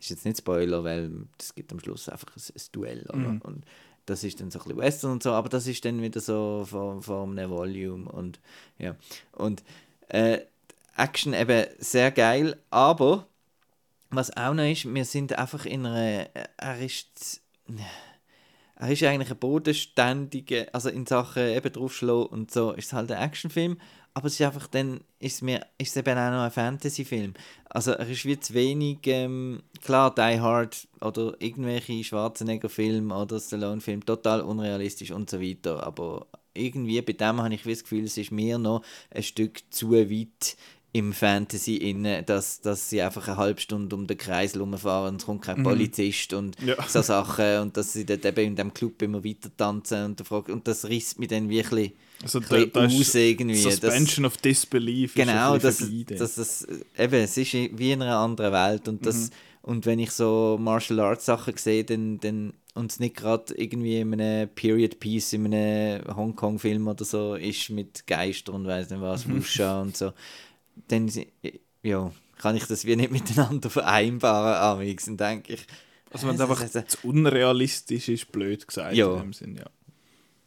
ist jetzt nicht Spoiler, weil es gibt am Schluss einfach ein, ein Duell, oder? Mhm. Und das ist dann so ein bisschen Western und so, aber das ist dann wieder so von, von einem Volume und ja. Und äh, Action eben sehr geil, aber was auch noch ist, wir sind einfach in einer, er ist, er ist eigentlich ein bodenständiger, also in Sachen eben draufschlagen und so, ist es halt ein Actionfilm, aber es ist einfach dann, ist es, mir, ist eben auch noch ein Fantasyfilm. Also er ist wie zu wenig, ähm, klar, Die Hard oder irgendwelche Schwarzenegger-Filme oder Stallone-Filme, total unrealistisch und so weiter, aber irgendwie bei dem habe ich das Gefühl, es ist mir noch ein Stück zu weit im Fantasy inne, dass, dass sie einfach eine halbe Stunde um den Kreis rumfahren und es kommt kein Polizist und Ja. so Sachen und dass sie dort eben in dem Club immer weiter tanzen und, der Frage, und das risst mich dann wirklich Also da- da aus irgendwie. Das- Suspension of Disbelief Genau, dass, dass es, eben, es ist wie in einer anderen Welt und, Mhm. das, und wenn ich so Martial Arts Sachen sehe, dann, dann und es nicht gerade irgendwie in einem Period Piece, in einem Hongkong-Film oder so ist mit Geistern und weiss nicht was, Mhm. Wuscha und so, dann ja, kann ich das wie nicht miteinander vereinbaren, und denke ich, Also wenn es äh, einfach also- zu unrealistisch ist, blöd gesagt Ja. in dem Sinn, ja.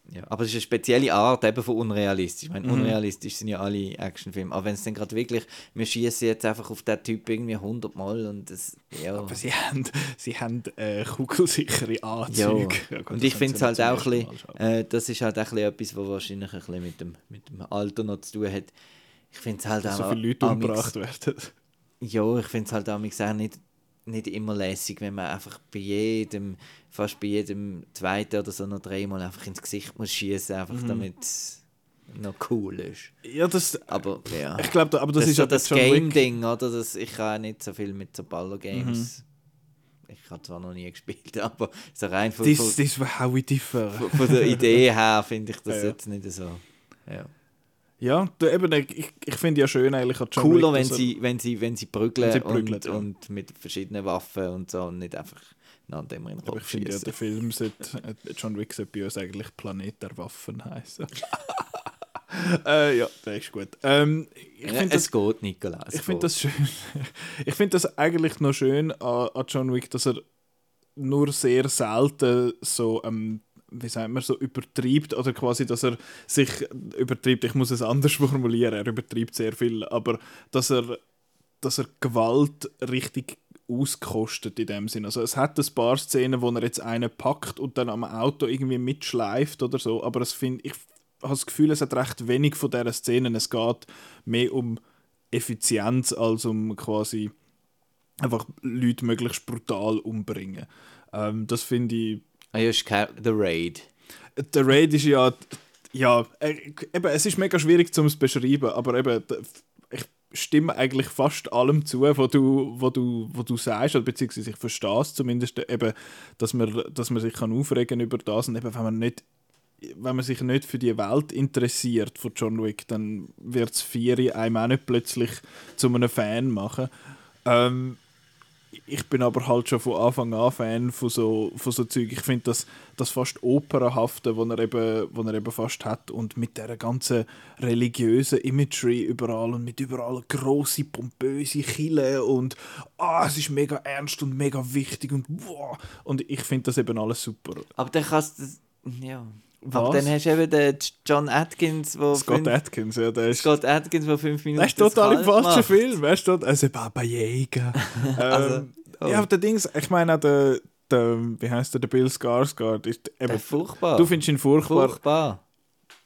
Ja, aber es ist eine spezielle Art eben von unrealistisch. Ich meine, Mhm. unrealistisch sind ja alle Actionfilme. Aber wenn es dann gerade wirklich, wir schießen jetzt einfach auf den Typ irgendwie 100 Mal und das, ja. Aber sie haben, sie haben äh, kugelsichere ja. Anzüge. Ja, gut, und ich finde es halt auch ein bisschen, äh, das ist halt auch ein bisschen etwas, was wahrscheinlich ein bisschen mit dem, mit dem Alter noch zu tun hat. Ich finde es halt auch so viele Leute umgebracht werden. Ja, ich finde es halt auch nicht, nicht immer lässig, wenn man einfach bei jedem, fast bei jedem zweiten oder so noch dreimal einfach ins Gesicht muss schießen, Mhm. einfach damit es noch cool ist. Ja, das, Aber ja. ich glaube, aber das, das, ist ja das. Game-Ding, oder? Das, ich habe nicht so viel mit so Baller-Games. Ich habe zwar noch nie gespielt, aber so rein von, This, von, this how we differ. von, von der Idee her finde ich das ja. jetzt nicht so. Ja. Ja, du, eben, ich, ich finde ja schön eigentlich an John Cooler, Wick, wenn sie, wenn sie, wenn sie prügeln, Wenn sie prügeln, und, ja. und mit verschiedenen Waffen und so und nicht einfach einander immer in den Aber ich Kopf finde ja, der Film sollte, äh, John Wick sollte bei uns eigentlich Planet der Waffen heißen. äh, ja, das ist gut. Ähm, ich Ja, finde das, es geht, Nikolaus. ich find geht. das schön. ich finde das eigentlich noch schön an, an John Wick, dass er nur sehr selten so, ähm, wie sagt man, so übertreibt oder quasi, dass er sich übertreibt. Ich muss es anders formulieren, er übertreibt sehr viel, aber dass er, dass er Gewalt richtig auskostet in dem Sinn. Also es hat ein paar Szenen, wo er jetzt einen packt und dann am Auto irgendwie mitschleift oder so, aber es find, ich habe das Gefühl, es hat recht wenig von dieser Szenen. Es geht mehr um Effizienz als um quasi einfach Leute möglichst brutal umbringen. Ähm, das finde ich Ah, ja, ist The Raid. der Raid ist ja, ja, eben, es ist mega schwierig zu beschreiben, aber eben, ich stimme eigentlich fast allem zu, was du, wo du, wo du sagst, oder beziehungsweise ich verstehe es zumindest, eben, dass man, dass man sich kann aufregen über das und eben, wenn man nicht wenn man sich nicht für die Welt interessiert von John Wick, dann wird es Vieri einem auch nicht plötzlich zu einem Fan machen. Ähm, ich bin aber halt schon von Anfang an Fan von so, von so Zeug. Ich finde das, das fast Opernhafte, was er, eben, was er eben fast hat und mit der ganzen religiösen Imagery überall und mit überall grosse pompöse Kille und ah, es ist mega ernst und mega wichtig und wow. und ich finde das eben alles super. Aber dann kannst du. Ja. Aber Was? dann hast du eben den John Atkins, wo Scott fünf, Atkins, ja, der ist, Scott Atkins, der fünf Minuten. der ist total im falschen. Film. Weißt du, also Baba Yaga. ähm, Also, oh. Ja, aber der Dings, ich meine auch der, der wie heißt der, der Bill Skarsgård, ist Der eben, ist furchtbar. du findest ihn furchtbar. furchtbar.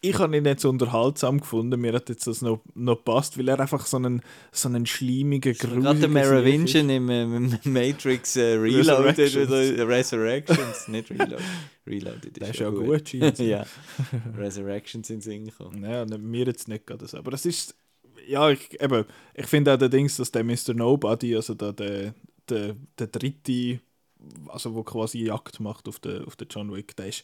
Ich habe ihn nicht so unterhaltsam gefunden, mir hat jetzt das noch, noch passt, weil er einfach so einen, so einen schleimigen, Gerade der Merovingian im, äh, im Matrix äh, Reloaded Resurrections. oder Resurrections, nicht Reloaded. Reloaded ist ist ja gut. gut, ja. Resurrections sind Sinn gekommen. Ja, ne, mir jetzt nicht gerade so. Aber es ist, ja, ich, eben, ich finde auch der Dings, dass der Mr. Nobody, also der, der, der, der dritte, also wo quasi Jagd macht auf den, auf den John Wick, der ist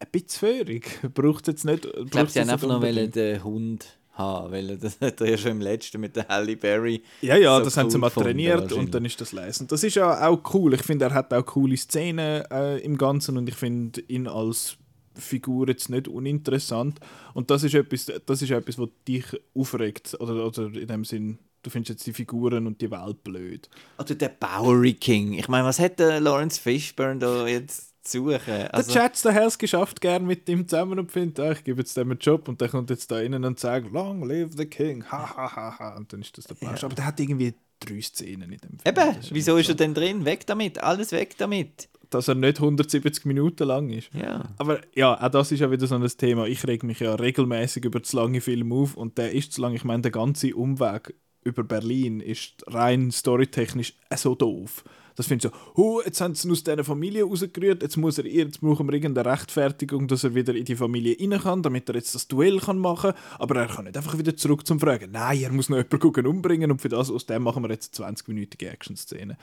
ein bisschen föhrig. Braucht jetzt nicht. Ich glaube, sie haben einfach noch den Hund haben, weil das hat er ja schon im letzten mit der Halle Berry. Ja, ja, so das haben sie cool mal trainiert und dann ist das leise. Und das ist ja auch cool. Ich finde, er hat auch coole Szenen äh, im Ganzen und ich finde ihn als Figur jetzt nicht uninteressant. Und das ist etwas, das ist etwas, was dich aufregt. Oder, oder in dem Sinn, du findest jetzt die Figuren und die Welt blöd. Oder der Bowery King. Ich meine, was hat der Lawrence Fishburne da jetzt suchen? Also, der Chats der es geschafft, gern mit ihm zusammen und findet, ah, ich gebe jetzt dem einen Job und der kommt jetzt da innen und sagt, Long live the King, ha ha ha ha. Und dann ist das der Plausch. Aber der hat irgendwie drei Szenen in dem Film. Eben, ist wieso ist er denn drin? Weg damit, alles weg damit. dass er nicht 170 Minuten lang ist. Ja. Aber ja, auch das ist ja wieder so ein Thema. Ich reg mich ja regelmäßig über zu lange Filme auf und der ist zu lang. Ich meine, der ganze Umweg über Berlin ist rein storytechnisch so doof. Das finde ich so, huh, jetzt haben sie ihn aus dieser Familie rausgerührt, jetzt, muss er, jetzt brauchen wir irgendeine Rechtfertigung, dass er wieder in die Familie rein kann, damit er jetzt das Duell kann machen kann. Aber er kann nicht einfach wieder zurück zum Fragen. Nein, er muss noch jemanden gucken, umbringen und für das, aus dem machen wir jetzt eine 20-minütige Action-Szene.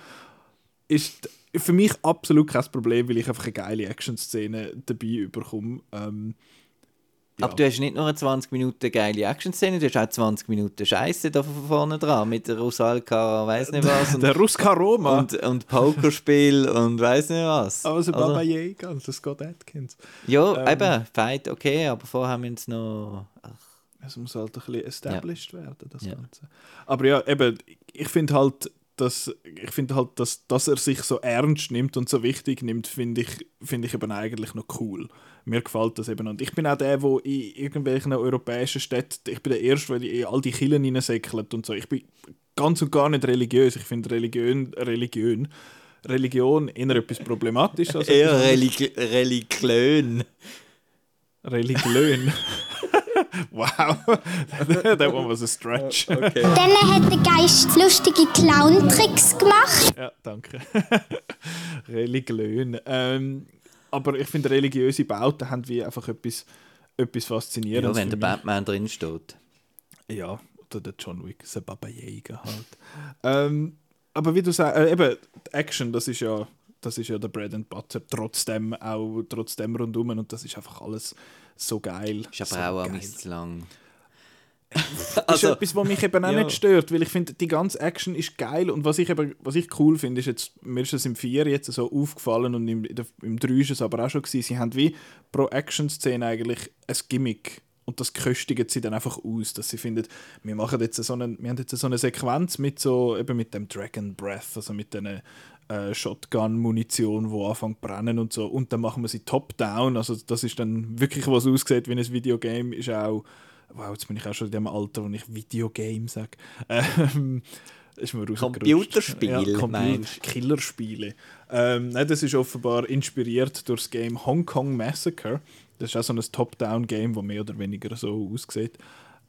Ist für mich absolut kein Problem, weil ich einfach eine geile Action-Szene dabei bekomme. Ähm, ja. Aber du hast nicht nur eine 20 Minuten geile Action-Szene, du hast auch 20 Minuten Scheiße da von vorne dran mit der Rusalka, weiß nicht was. Und, der Ruska Roma. und, und Pokerspiel und weiß nicht was. also Also- Baba Yaga und der Scott Atkins. Ja, Ähm. eben, Fight, okay, aber vorher haben wir uns noch. Es muss halt ein bisschen established werden, das Ja. Ganze. Aber ja, eben, ich finde halt, dass, ich finde halt, dass, dass er sich so ernst nimmt und so wichtig nimmt, finde ich, finde ich eben eigentlich noch cool. Mir gefällt das eben. Und ich bin auch der, der in irgendwelchen europäischen Städten, ich bin der Erste, der in all die Kirchen hineinsäckelt und so. Ich bin ganz und gar nicht religiös. Ich finde Religion, Religion, Religion eher etwas problematisch. als Eher Religion. Religion. wow, that one was a stretch. Dann hat der Geist lustige Clown-Tricks gemacht. Ja, danke. Religion. Ähm, aber ich finde, religiöse Bauten haben wie einfach etwas, etwas Ja, Faszinierendes. wenn der. Batman drin steht. Ja, oder der John Wick, der Baba Yaga halt. ähm, aber wie du sagst, äh, eben, Action, das ist ja das ist ja der Bread and Butter, trotzdem auch trotzdem rundum und das ist einfach alles so geil. Ist aber so auch geil. ein bisschen zu lang. Das ist etwas, was mich eben auch ja. nicht stört, weil ich finde, die ganze Action ist geil und was ich eben, was ich cool finde, ist jetzt, mir ist es im 4 jetzt so aufgefallen und im, im 3 ist es aber auch schon gewesen, sie haben wie pro Action-Szene eigentlich ein Gimmick und das köstigen sie dann einfach aus, dass sie finden, wir machen jetzt so eine, wir haben jetzt so eine Sequenz mit so, eben mit dem Dragon Breath, also mit den äh, Shotgun-Munition, wo anfängt zu brennen und so und dann machen wir sie top-down, also das ist dann wirklich, was aussieht wie ein Videogame, ist auch Wow, jetzt bin ich auch schon in dem Alter, wo ich Videogame sage. Ähm, ist mir. Computerspiele, Ja, Computer Killerspiele. Ähm, nein, das ist offenbar inspiriert durch das Game Hong Kong Massacre. Das ist auch so ein Top-Down-Game, das mehr oder weniger so aussieht.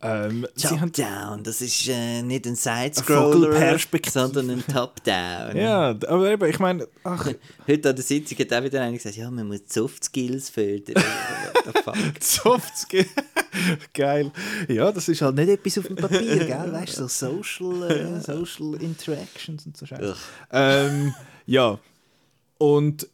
Ähm, Top-Down, das ist äh, nicht ein Side-Scroller, sondern ein Top-Down. ja, aber eben, ich meine, Heute an der Sitzung hat auch wieder einer gesagt, ja, man muss Soft Skills fördern. What the fuck? Soft Skill. Geil. Ja, das ist halt nicht etwas auf dem Papier, gell? Weißt du, so Social, äh, Social Interactions und so Scheiße. Ähm, ja. Und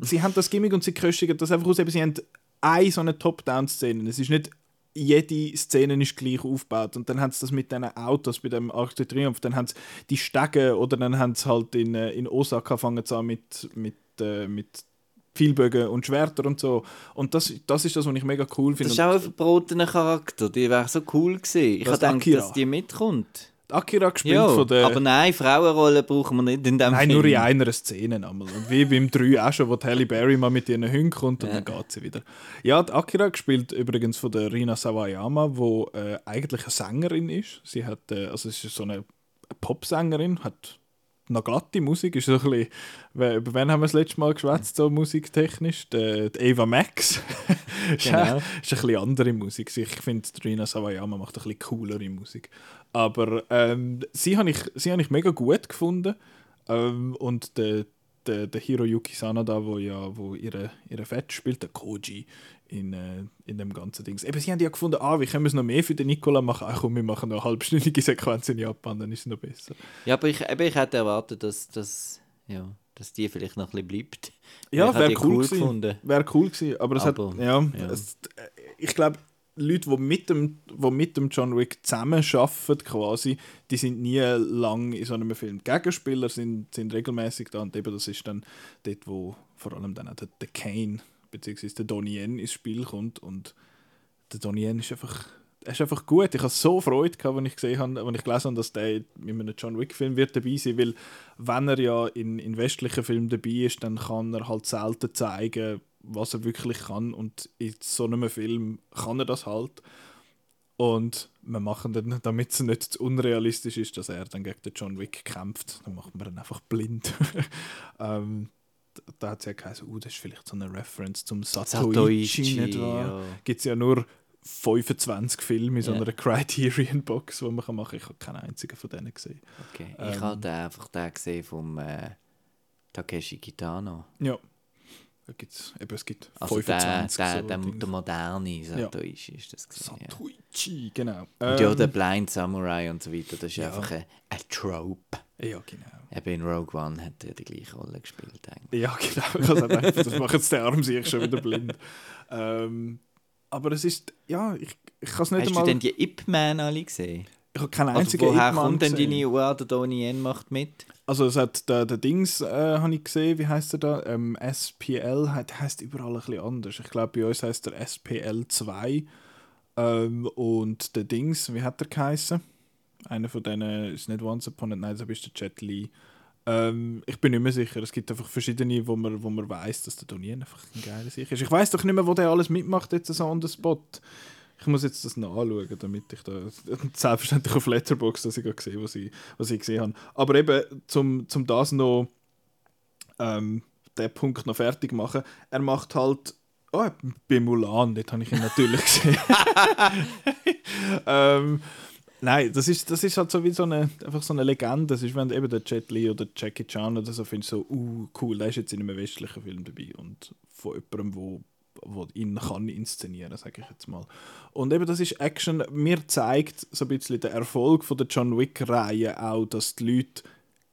sie haben das Gimmick und sie köstigen das einfach aus. Eben, sie haben eine so eine Top-Down-Szene. Es ist nicht jede Szene ist gleich aufgebaut. Und dann haben sie das mit diesen Autos bei dem Arc de Triomphe. Dann haben sie die Stege oder dann haben sie halt in, äh, in Osaka fangen sie an mit, mit, äh, mit Pfeilbögen und Schwerter und so. Und das, das ist das, was ich mega cool finde. Das ist auch ein verbrotener Charakter, die wäre so cool gewesen. Ich habe gedacht, Akira? dass die mitkommt. Akira gespielt Ja, von der... aber nein, Frauenrollen brauchen wir nicht in dem Nein, Film. nur in einer Szene einmal. Und wie beim 3 auch schon, wo Halle Berry mal mit ihren Hunden kommt und dann geht sie wieder. Ja, die Akira gespielt übrigens von der Rina Sawayama, die äh, eigentlich eine Sängerin ist. Sie hat, äh, also ist so eine, eine Popsängerin, hat noch glatte Musik, ist so ein bisschen, über wen haben wir das letzte Mal geschwätzt, so musiktechnisch? Die, die Eva Max. ist, Genau. ist ein bisschen andere Musik. Ich finde, die Rina Sawayama macht ein bisschen coolere Musik. Aber ähm, sie habe ich, sie hab ich mega gut gefunden. Ähm, und der, der, der Hiroyuki Sanada, wo ja wo ihre, ihre Fett spielt, der Koji in, äh, in dem ganzen Ding. Eben, sie haben ja gefunden, ah, wie können wir es noch mehr für den Nikola machen? Ach komm, wir machen noch eine halbstündige Sequenz in Japan, dann ist es noch besser. Ja, aber ich, eben, ich hätte erwartet, dass, dass, ja, dass die vielleicht noch ein bisschen bleibt. Ja, wäre cool, cool gewesen. Wäre cool gewesen, aber es Aber, hat, ja, ja. Es, äh, ich glaube, Leute, die mit dem, die mit dem John Wick zusammen arbeiten, quasi, die sind nie lang in so einem Film. Gegenspieler sind, sind regelmäßig da und eben das ist dann dort, wo vor allem dann auch der, der Kane bzw. der Donnie Yen ins Spiel kommt und der Donnie Yen ist einfach er ist einfach gut. Ich hatte so Freude, gehabt, als ich gesehen habe, als ich gelesen habe, dass der in einem John Wick-Film wird dabei sein weil wenn er ja in, in westlichen Filmen dabei ist, dann kann er halt selten zeigen, was er wirklich kann und in so einem Film kann er das halt. Und wir machen dann, damit es nicht zu unrealistisch ist, dass er dann gegen den John Wick kämpft, dann machen wir ihn einfach blind. ähm, da hat sie ja geheißen, uh, das ist vielleicht so eine Reference zum Satoichi, Satoichi, nicht wahr? ja. Gibt es ja nur 25 Filme in so einer Criterion-Box, die man kann machen kann. Ich habe keinen einzigen von denen gesehen. Okay. Ähm. Ich habe einfach den gesehen vom äh, Takeshi Kitano. Ja. Da gibt's, eben, es gibt Also der, 25 der, so der, der moderne Satoishi ist das gewesen, ja. Satoichi, genau. Und ja, Ähm, der Blind Samurai und so weiter, das ist ja. einfach ein, ein Trope. ja, genau. Eben in Rogue One hat er die gleiche Rolle gespielt eigentlich. Ja, genau. Ich gedacht, das macht jetzt der Arm sich schon wieder blind. Ähm, aber es ist, ja, ich, ich kann es nicht Hast einmal... du denn die Ip Man alle gesehen? Ich habe keinen Also einzigen woher Ip Man kommt denn gesehen. deine Uhr, der Donnie Yen macht mit? Also es hat der, der Dings, äh, habe ich gesehen, wie heißt er da? Ähm, SPL, hat, heißt überall ein bisschen anders. Ich glaube, bei uns heißt er SPL2. Ähm, und der Dings, wie hat er geheißen? Einer von denen ist nicht Once Upon a Night, das ist der Jet Li. Ähm, ich bin nicht mehr sicher. Es gibt einfach verschiedene, wo man, wo man weiß, dass der Donien einfach ein geiler Sicher ist. Ich weiß doch nicht mehr, wo der alles mitmacht, jetzt so on the spot. Ich muss jetzt das nachschauen, damit ich da. Selbstverständlich auf Letterboxd, dass ich gerade sehe, was ich, was ich gesehen habe. Aber eben, zum, zum das noch. Ähm, den Punkt noch fertig machen. Er macht halt. Oh, bei Mulan, dort habe ich ihn natürlich gesehen. ähm, nein, das ist, das ist halt so wie so eine, einfach so eine Legende. Das ist, wenn eben der Jet Li oder Jackie Chan oder so findest, so, uh, cool, der ist jetzt in einem westlichen Film dabei. Und von jemandem, wo, wo ihn kann inszenieren, sage ich jetzt mal. Und eben, das ist Action. Mir zeigt so ein bisschen der Erfolg von der John Wick-Reihe auch, dass die Leute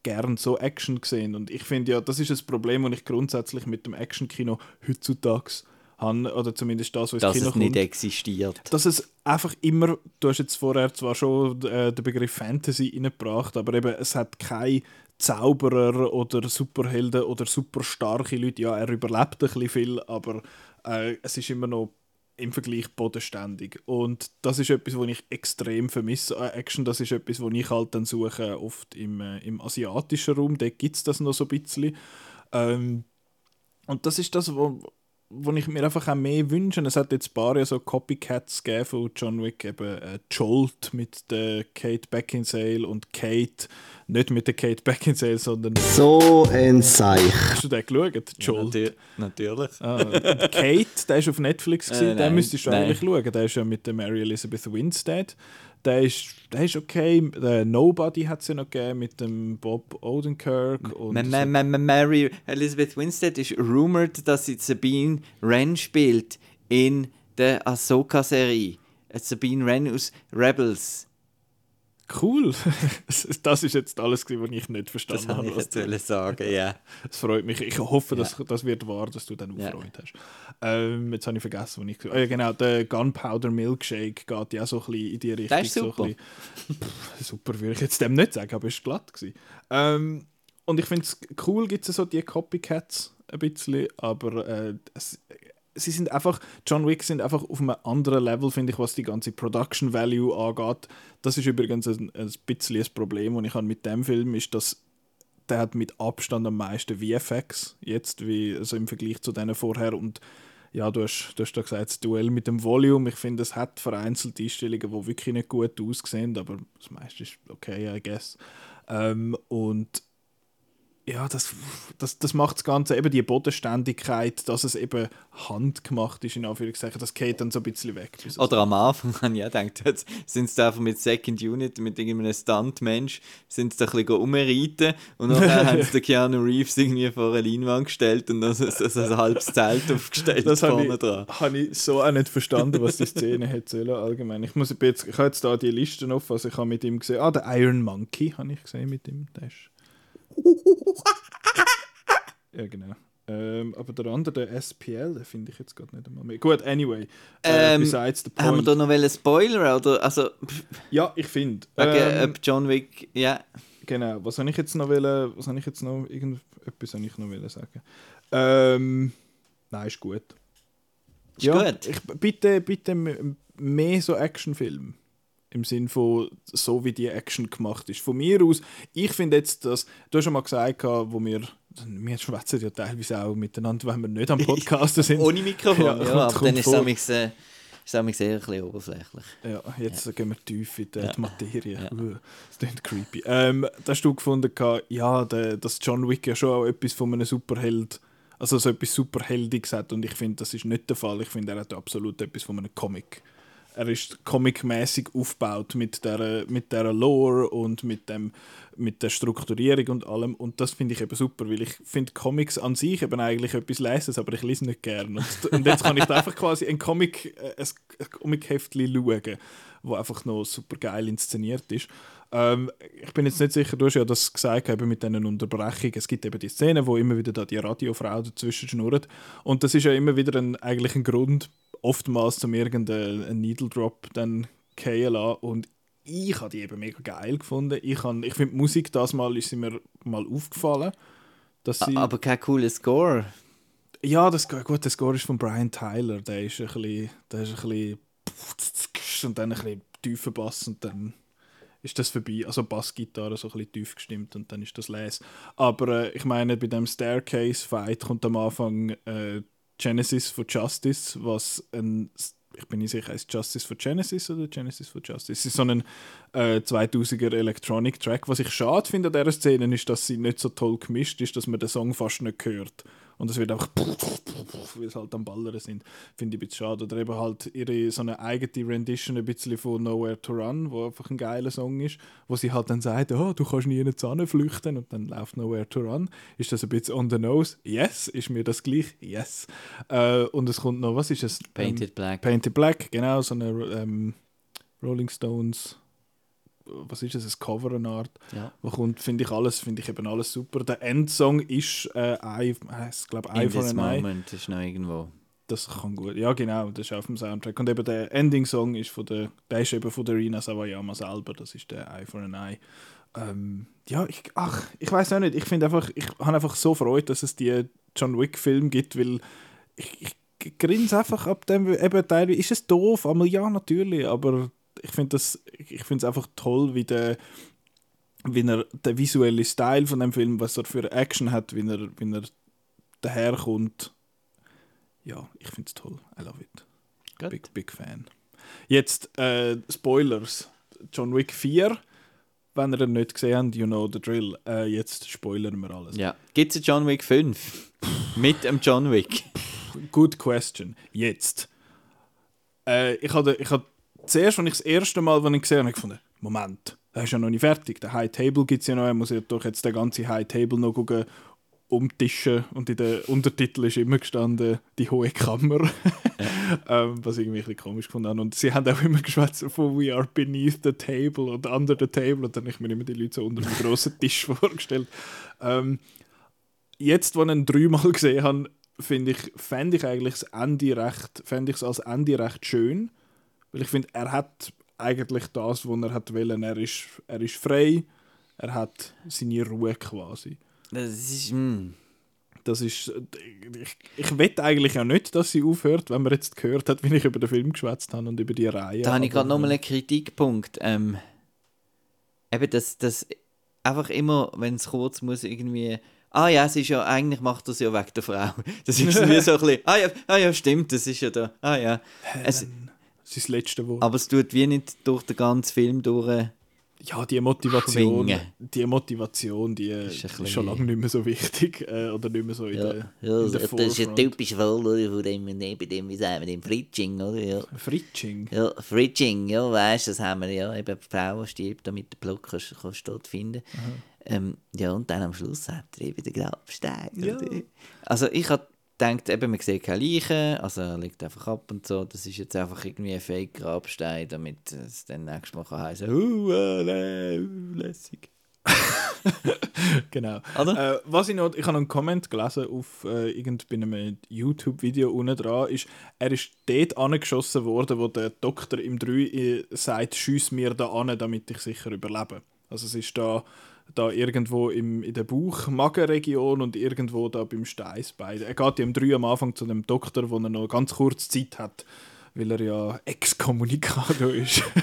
gern so Action sehen. Und ich finde ja, das ist ein Problem, das ich grundsätzlich mit dem Action-Kino heutzutage habe, oder zumindest das, was Dass Kino es nicht kommt existiert. dass es einfach immer, du hast jetzt vorher zwar schon äh, den Begriff Fantasy reingebracht, aber eben, es hat keine Zauberer oder Superhelden oder super starke Leute. Ja, er überlebt ein bisschen viel, aber äh, es ist immer noch im Vergleich bodenständig. Und das ist etwas, was ich extrem vermisse an Action. Das ist etwas, was ich halt dann suche, oft im, äh, im asiatischen Raum. Da gibt es das noch so ein bisschen. Ähm, und das ist das, wo, wo ich mir einfach auch mehr wünsche. Es hat jetzt ein paar ja so Copycats gegeben von John Wick, eben äh, Jolt mit der Kate Beckinsale und Kate, nicht mit der Kate Beckinsale, sondern So ein Seich. hast du den geschaut? Jolt. Natür natürlich. Ah, Kate, der ist auf Netflix, gewesen, Äh, den nein, müsstest du nein. eigentlich schauen. Der ist ja mit der Mary Elizabeth Winstead. Der ist, der ist okay. Der Nobody hat es ja noch gegeben mit dem Bob Odenkirk. Und Ma- Ma- Ma- Mary Elizabeth Winstead ist rumored, dass sie Sabine Wren spielt in der Ahsoka-Serie. Äh, Sabine Wren aus Rebels. Cool. das ist jetzt alles, was ich nicht Das verstanden habe habe. ich was jetzt sagen, ja. Es freut mich. Ich hoffe, dass das wird wahr, dass du dann auch Ja. Freude hast. Ähm, jetzt habe ich vergessen, was ich gesagt habe. Oh, ja, genau, der Gunpowder Milkshake geht ja so ein bisschen in die Richtung. Der ist So super. ein bisschen, pff, super würde ich jetzt dem nicht sagen, aber es war glatt. Gewesen. Ähm, und ich finde es cool, gibt es so die Copycats ein bisschen, aber äh, es, sie sind einfach, John Wick sind einfach auf einem anderen Level, finde ich, was die ganze Production Value angeht. Das ist übrigens ein, ein bisschen ein Problem, das ich habe mit dem Film, ist, dass der hat mit Abstand am meisten VFX jetzt, wie, also im Vergleich zu denen vorher. Und ja, du hast, du hast da gesagt, das Duell mit dem Volume. Ich finde, es hat vereinzelte Einstellungen, die wirklich nicht gut aussehen, aber das meiste ist okay, I guess. Ähm, und ja, das, das, das macht das Ganze, eben die Bodenständigkeit, dass es eben handgemacht ist, in Anführungszeichen, das geht dann so ein bisschen weg. Oder am Anfang habe ich auch gedacht, jetzt sind sie einfach mit Second Unit, mit irgendeinem Stuntmensch, sind sie da ein bisschen rumreiten und dann haben sie den Keanu Reeves irgendwie vor eine Leinwand gestellt und dann so, so, so ein halbes Zelt aufgestellt das habe vorne ich, dran. habe ich so auch nicht verstanden, was die Szene hätte sollen, allgemein. Ich, muss, ich, jetzt, ich habe jetzt da die Liste auf, also ich habe mit ihm gesehen, ah, der Iron Monkey habe ich gesehen mit ihm, der ist... ja, genau. Ähm, aber der andere, der SPL, den finde ich jetzt gerade nicht einmal mehr. Gut, anyway, äh, Ähm, besides the Haben wir point. da noch einen Spoiler? Oder, also, ja, ich finde. wegen, Ähm, ob John Wick, ja. Genau, was habe ich jetzt noch wollen, was habe ich jetzt noch, irgendetwas habe ich noch wollen sagen. Ähm, nein, ist gut. Ist gut. Ich, bitte, bitte mehr so Actionfilme. Im Sinn von, so wie die Action gemacht ist. Von mir aus, ich finde jetzt, dass, du hast schon mal gesagt, wo wir, wir schwätzen ja teilweise auch miteinander, wenn wir nicht am Podcasten sind. Ohne Mikrofon, Ja, ja, aber dann ist es äh, ist amigs eher ein bisschen oberflächlich. Ja, jetzt gehen wir tief in die, Ja. Materie. Ja. Uh, das klingt creepy. Ähm, hast du gefunden, ja, der, dass John Wick ja schon auch etwas von einem Superheld also so etwas Superheldiges hat und ich finde, das ist nicht der Fall. Ich finde, er hat absolut etwas von einem Comic. Er ist comicmäßig aufgebaut mit der, mit der Lore und mit, dem, mit der Strukturierung und allem. Und das finde ich eben super, weil ich finde Comics an sich eben eigentlich etwas Leses, aber ich lese nicht gern. Und, und jetzt kann ich da einfach quasi ein Comic, äh, ein, ein schauen, wo einfach noch super geil inszeniert ist. Ähm, ich bin jetzt nicht sicher, du hast ja das gesagt eben mit diesen Unterbrechungen. Es gibt eben die Szene, wo immer wieder da die Radiofrau dazwischen schnurrt. Und das ist ja immer wieder ein, eigentlich ein Grund, oftmals zum irgendeinen Needle Drop dann fallen lassen. Und ich habe die eben mega geil gefunden. Ich, ich finde, Musik das Mal ist mir mal aufgefallen. Dass sie, Aber kein cooler Score. ja, das, gut, der Score ist von Brian Tyler. Der ist ein bisschen, der ist ein bisschen und dann ein bisschen tiefer Bass und dann ist das vorbei. Also Bassgitarre so ein bisschen tief gestimmt und dann ist das les. Aber äh, ich meine, bei dem Staircase-Fight kommt am Anfang äh, Genesis for Justice, was ein ich bin nicht sicher, heißt Justice for Genesis oder Genesis for Justice. Es ist so ein äh, 2000er Electronic Track. Was ich schade finde an dieser Szene ist, dass sie nicht so toll gemischt ist, dass man den Song fast nicht hört. Und es wird einfach, wie es halt am Ballern sind, finde ich ein bisschen schade. Oder eben halt ihre so eine eigene Rendition ein bisschen von Nowhere to Run, wo einfach ein geiler Song ist, wo sie halt dann sagt, oh, du kannst nie in die Sonne flüchten und dann läuft Nowhere to Run. Ist das ein bisschen on the nose? Yes. Ist mir das gleich? Yes. Äh, und es kommt noch, was ist es? Painted ähm, Black. Painted Black, genau, so eine ähm, Rolling Stones was ist das, ein Cover eine Art, Ja. wo kommt, finde ich alles, finde ich eben alles super. Der Endsong ist äh, I, ich glaube Eye In for an Eye. moment ist noch irgendwo. Das kann gut, ja genau, das ist auf dem Soundtrack. Und eben der Ending-Song ist von der, der ist eben von der Rina Sawayama selber, das ist der Eye for an Eye. Ähm, ja, ich, ach, ich weiß auch nicht, ich finde einfach, ich habe einfach so Freude, dass es die John Wick-Film gibt, weil ich, ich grinse einfach ab dem, eben teilweise, ist es doof, aber ja, natürlich, aber ich finde das, ich finde es einfach toll, wie der, wie er der visuelle Style von dem Film, was er für Action hat, wie er, wie er daherkommt. Ja, ich finde es toll. I love it. Gut. Big, big Fan. Jetzt äh, Spoilers. John Wick 4. Wenn ihr ihn nicht gesehen habt, you know the drill. Äh, jetzt spoilern wir alles. Ja. Gibt es John Wick 5? Mit dem John Wick. Good question. Jetzt. Äh, ich hatte, ich hatte zuerst, als ich das erste Mal, als ich gesehen habe, gefunden, Moment, der ist ja noch nicht fertig. Der High Table gibt es ja noch. Er muss ja doch jetzt den ganzen High Table noch gucken, umtischen. Und in den Untertiteln ist immer gestanden, die hohe Kammer. ähm, was irgendwie ein bisschen komisch gefunden habe. Und sie haben auch immer geschwätzt von We are beneath the table und under the table. Und dann habe ich mir immer die Leute so unter dem grossen Tisch vorgestellt. Ähm, jetzt, als ich ihn dreimal gesehen habe, finde ich, fände ich eigentlich das Ende recht, fände ich es als Ende recht schön. Weil ich finde, er hat eigentlich das, was er hat wollen. Er ist, er ist frei, er hat seine Ruhe quasi. Das ist. Mm. Das ist, ich, ich wette eigentlich ja nicht, dass sie aufhört, wenn man jetzt gehört hat, wie ich über den Film geschwätzt habe und über die Reihe. Da habe ich gerade nochmal einen Kritikpunkt. Ähm, eben, dass das einfach immer, wenn es kurz muss, irgendwie. Ah ja, es ist ja, eigentlich macht das ja wegen der Frau. Das ist wie so ein bisschen, ah ja, ah ja, stimmt, das ist ja da, ah ja. Es, sein letzte Wort. aber es tut wie nicht durch den ganzen Film durch. Ja, die Motivation, Schwingen. die Motivation, die Ist ist, bisschen- schon lange nicht mehr so wichtig äh, oder nicht mehr so in der, Ja, in der das ist ja typisch wohl, oder? Von dem, neben dem, wie sagen wir, dem Fritsching, oder? Ja, Fritsching. ja Fritsching, ja, weißt du, das haben wir ja. Eben, die Frau stirbt, damit der Block kannst, kannst du dort finden. Ähm, ja, und dann am Schluss hat er eben den Grabstein. Ja. Also ich habe gedacht, eben, man sieht keine Leichen, also er liegt einfach ab und so. Das ist jetzt einfach irgendwie ein Fake-Grabstein, damit es dann nächstes Mal kann heißen, uh, äh, lässig. Genau. Oder? Äh, was ich noch, ich habe einen Comment gelesen auf äh, irgend bei einem YouTube-Video unten dran, ist, er ist dort angeschossen worden, wo der Doktor im 3 äh, sagt, schiess mir da an, damit ich sicher überlebe. Also es ist da, da irgendwo im, in der Bauch-Magenregion und irgendwo da beim Steißbein. Er geht ja im 3 am Anfang zu dem Doktor, wo er noch ganz kurz Zeit hat, weil er ja Exkommunikado ist.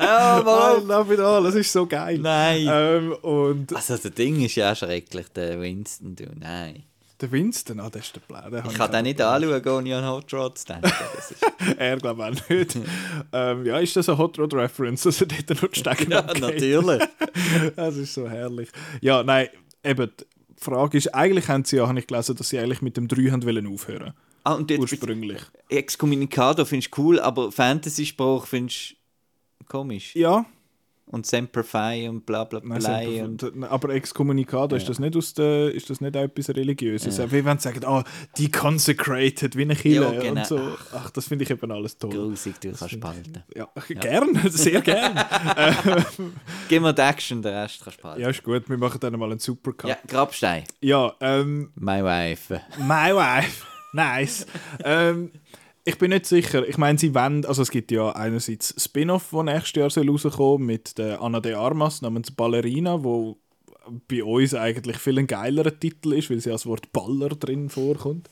Ja, I love it all, das ist so geil. Nein. Ähm, und Also das Ding ist ja auch schrecklich, der Winston, du, nein. Der Winston, ah, das ist der Plan. Ich kann den nicht anschauen, ohne an Hot Rod zu denken. Er glaube auch nicht. ähm, ja, ist das eine Hot Rod Reference, dass er dort noch Stege ja, natürlich. Das ist so herrlich. Ja, nein, eben, die Frage ist, eigentlich haben sie ja, habe ich gelesen, dass sie eigentlich mit dem 3 haben wollen aufhören. Ah, und jetzt Ursprünglich. Excommunicado findest du cool, aber Fantasy-Spruch findest du komisch. Ja, Und Semper Fi und bla bla bla. Und aber Excommunicado, ist, das nicht aus der, ist das nicht auch etwas Religiöses? Wie wenn sie sagen, ah, die consecrated, wie eine Kille Ja, genau. und so. Ach, das finde ich eben alles toll. grusig, du kannst spalten. Ja, gern, sehr gern. Gib mir die Action, den Rest kannst du spalten. ja, ist gut, wir machen dann mal einen Supercut. Ja, Grabstein. Ja, ähm, My wife. My Wife. Nice. ähm, ich bin nicht sicher. Ich meine, sie wollen, also es gibt ja einerseits Spin-off, das nächstes Jahr soll rauskommen mit der Anna de Armas namens Ballerina, wo bei uns eigentlich viel ein geilerer Titel ist, weil sie als Wort Baller drin vorkommt.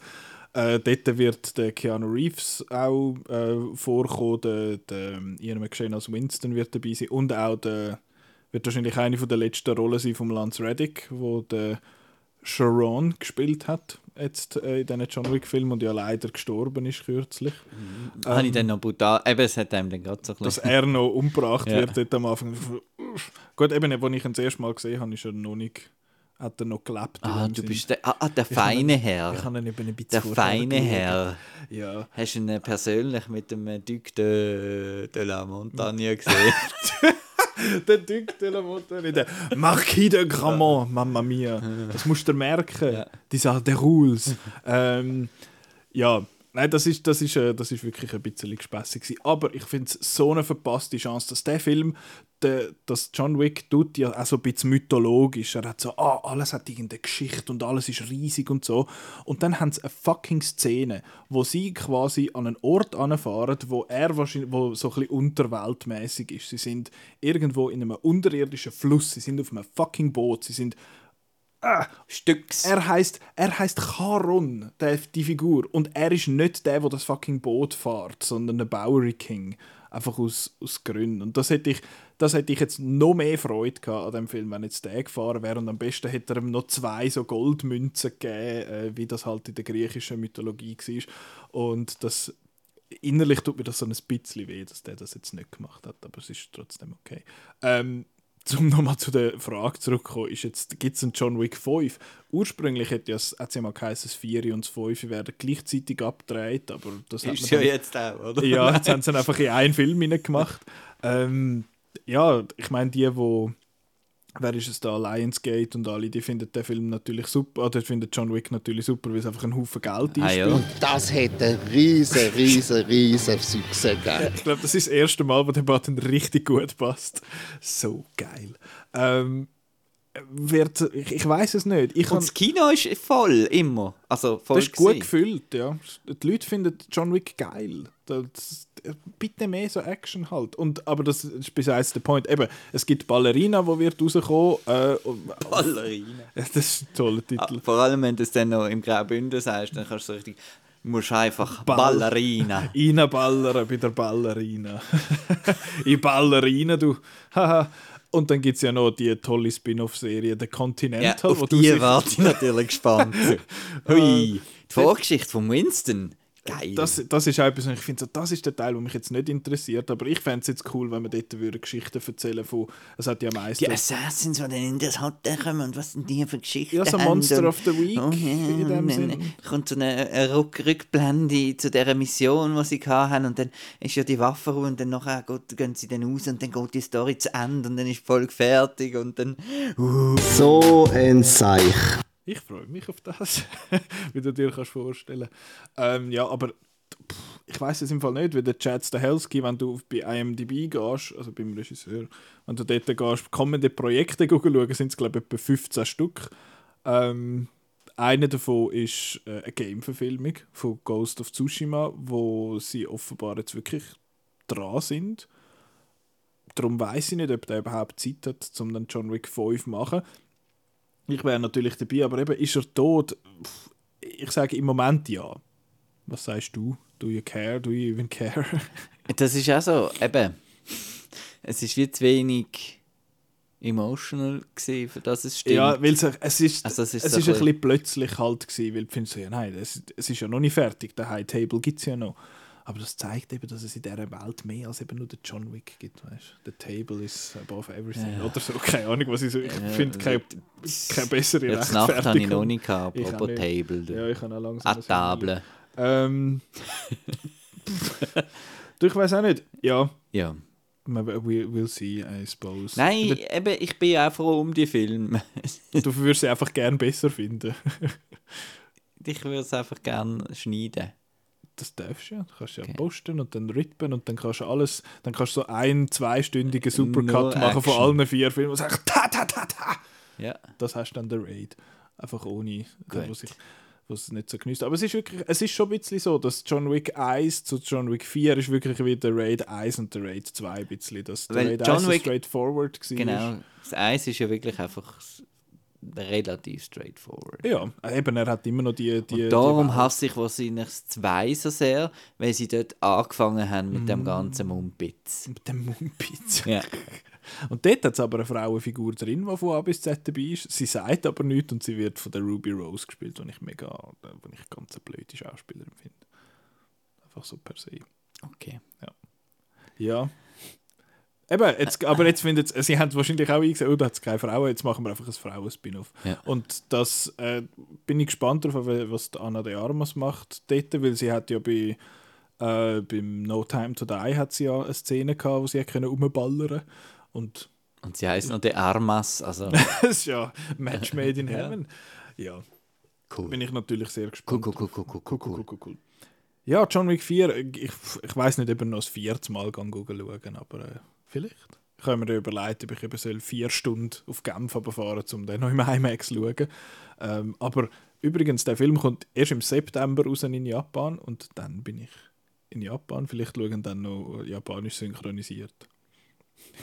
Äh, dort wird der Keanu Reeves auch äh, vorkommen, der, der Ian McShane als Winston wird dabei sein und auch der, wird wahrscheinlich eine von der letzten Rollen sein vom Lance Reddick, wo der Sharon gespielt hat jetzt äh, in diesen John Wick-Filmen und ja leider gestorben ist kürzlich. Habe ich dann noch brutal. Eben, es hat einem dann gerade so ein Dass er noch umgebracht Ja. wird dort am Anfang. Gut, eben, als ich ihn das erste Mal gesehen habe, ist er noch nicht, hat er noch gelebt. Ah, du Sinn. bist der, ah, ah, der feine Ich Herr. habe ihn eben ein bisschen Der feine. Herr. Ja. Hast du ihn persönlich mit dem Duc de, de la Montagne gesehen? der Duc de la Montagne, der Marquis de Gramont, Mamma mia. Das musst du merken. Ja. Diese der Rules. ähm, ja, nein, das ist, das, ist, äh, das ist wirklich ein bisschen gespässig. gewesen. Aber ich finde es so eine verpasste Chance, dass der Film, der, dass John Wick tut ja auch so ein bisschen mythologisch. Er hat so, ah, alles hat irgendeine Geschichte und alles ist riesig und so. Und dann haben sie eine fucking Szene, wo sie quasi an einen Ort anfahren, wo er wahrscheinlich, wo so ein bisschen unterweltmäßig ist. Sie sind irgendwo in einem unterirdischen Fluss, sie sind auf einem fucking Boot, sie sind Stücks. er heißt er heißt Charon, der, die Figur. Und er ist nicht der, der das fucking Boot fährt, sondern der Bowery King. Einfach aus, aus Gründen. Und das hätte, ich, das hätte ich jetzt noch mehr Freude gehabt an dem Film, wenn jetzt der gefahren wäre. Und am besten hätte er ihm noch zwei so Goldmünzen gegeben, äh, wie das halt in der griechischen Mythologie war. Und das innerlich tut mir das so ein bisschen weh, dass der das jetzt nicht gemacht hat, aber es ist trotzdem okay. Ähm, um nochmal zu der Frage zurückzukommen, ist jetzt, gibt es einen John Wick 5? Ursprünglich hätte ja, hat es ja mal geheißen, das 4 und das 5 werden gleichzeitig abgedreht, aber das hat Ist man ja dann- jetzt auch, oder? ja, jetzt haben sie einfach in einen Film hineingemacht. Ähm, ja, ich meine, die, wo wer ist es da, Lionsgate und alle, die finden den Film natürlich super, oder finden John Wick natürlich super, weil es einfach einen Haufen Geld Ah, einspielt. ja. Das hätte ein riesen, riesen, riesen Success gegeben. Ich glaube, das ist das erste Mal, wo der Button richtig gut passt. So geil. Ähm, wird, ich, ich weiß es nicht. Ich Und das Kino ist voll, immer. Also voll das ist gut gefüllt, ja. Die Leute finden John Wick geil. Das, bitte mehr so Action halt. Und, aber das ist besides der Point. Eben, es gibt Ballerina, die wird rauskommen. Äh, Ballerina. das ist ein toller Ah, Titel. vor allem, wenn du es dann noch im Graubünden sagst, dann kannst du so richtig. Du musst einfach Ball- Ballerina. Reinballern bei der Ballerina. ich Ballerina, du. Und dann gibt es ja noch die tolle Spin-off-Serie The Ja, Continental. auf wo du die warte ich natürlich gespannt. Hui. Die Vorgeschichte von Winston. Geil. Das, das ist auch etwas, ich finde, so, das ist der Teil, der mich jetzt nicht interessiert, aber ich fände es jetzt cool, wenn man dort würde Geschichten erzählen von, es hat ja meistens... Die Assassins, die dann in das Hotel kommen und was denn die für Geschichten Ja, so Monster und- of the Week Oh, ja, in dem und dann Sinn. kommt so eine, eine Rück Rückblende zu dieser Mission, die sie hatten und dann ist ja die Waffe ruhig und dann nachher geht, gehen sie dann raus und dann geht die Story zu Ende und dann ist die Folge fertig und dann... So ein Seich. Ich freue mich auf das, wie du dir kannst vorstellen ähm, Ja, aber pff, ich weiß es im Fall nicht, weil der Chad Stahelski, wenn du bei IMDb gehst, also beim Regisseur, wenn du dort gehst, kommende Projekte schauen, sind es glaube ich etwa 15 Stück. Ähm, eine davon ist äh, eine Game-Verfilmung von Ghost of Tsushima, wo sie offenbar jetzt wirklich dran sind. Darum weiß ich nicht, ob der überhaupt Zeit hat, um dann John Wick 5 zu machen. Ich wäre natürlich dabei, aber eben, ist er tot? Ich sage im Moment ja. Was sagst du? Do you care? Do you even care? Das ist auch so, eben. Es ist wie zu wenig emotional gewesen, für das es stimmt. ja, weil es, es ist, Also es ist es so ist ein bisschen plötzlich halt gewesen, weil du findest ja nein, es, es ist ja noch nicht fertig, der High Table gibt es ja noch. Aber das zeigt eben, dass es in dieser Welt mehr als eben nur den John Wick gibt, weißt The table is above everything. Ja. Oder so, keine Ahnung, was ich so. Ich Ja, finde keine, keine bessere Jetzt Nacht habe ich noch nicht gehabt, apropos. Table. Ja, ich kann auch langsam. A Table. Ähm, du, ich weiß auch nicht. Ja, Ja. man will, will see, I suppose. Nein, eben, ich bin auch froh um die Filme. Du würdest sie einfach gern besser finden. ich würde es einfach gerne schneiden. Das darfst du ja. Du kannst ja Okay. posten und dann rippen und dann kannst du alles, dann kannst du so einen zweistündigen Supercut Nur machen von allen vier Filmen und sagen, ta, ta, ta, ta. Ja. Das hast du dann der Raid. Einfach ohne, Gut. wo wo es nicht so genießt. Aber es ist wirklich, es ist schon ein bisschen so, dass John Wick 1 zu John Wick 4 ist wirklich wie der Raid 1 und der Raid 2 ein bisschen. Dass der Weil Raid John 1 so Wick- straightforward war. Genau. Das Eis ist ja wirklich einfach relativ straightforward. Ja, eben, er hat immer noch die... die Und darum die hasse ich wahrscheinlich das 2 so sehr, weil sie dort angefangen haben mit dem ganzen Mumpitz. mit dem Mumpitz. Ja. Und dort hat es aber eine Frauenfigur drin, die von A bis Z dabei ist. Sie sagt aber nichts und sie wird von der Ruby Rose gespielt, die ich mega, die ich ganz eine blöde Schauspielerin finde. Einfach so per se. Okay. Ja. Eben, jetzt, aber jetzt findet sie haben wahrscheinlich auch eingesehen, oh, da hat es keine Frauen, jetzt machen wir einfach ein Frauen-Spin-off. Ja. Und das äh, bin ich gespannt darauf, was die Anna de Armas macht dort, weil sie hat ja bei äh, beim No Time to Die hat sie ja eine Szene gehabt, wo sie können rumballern und Und sie heißt noch der Armas, also das ist ja Match made in Ja. heaven. Ja, cool. bin ich natürlich sehr gespannt. cool, cool, cool, cool, cool, cool. cool, cool. Ja, John Wick 4, ich, ich weiß nicht, ob ich noch das vierte Mal schauen aber äh, vielleicht. Ich habe mir überlegt, ob ich eben soll vier Stunden auf Genf fahren um dann noch im IMAX zu schauen. Ähm, aber übrigens, der Film kommt erst im September raus in Japan und dann bin ich in Japan. Vielleicht schauen dann noch japanisch synchronisiert.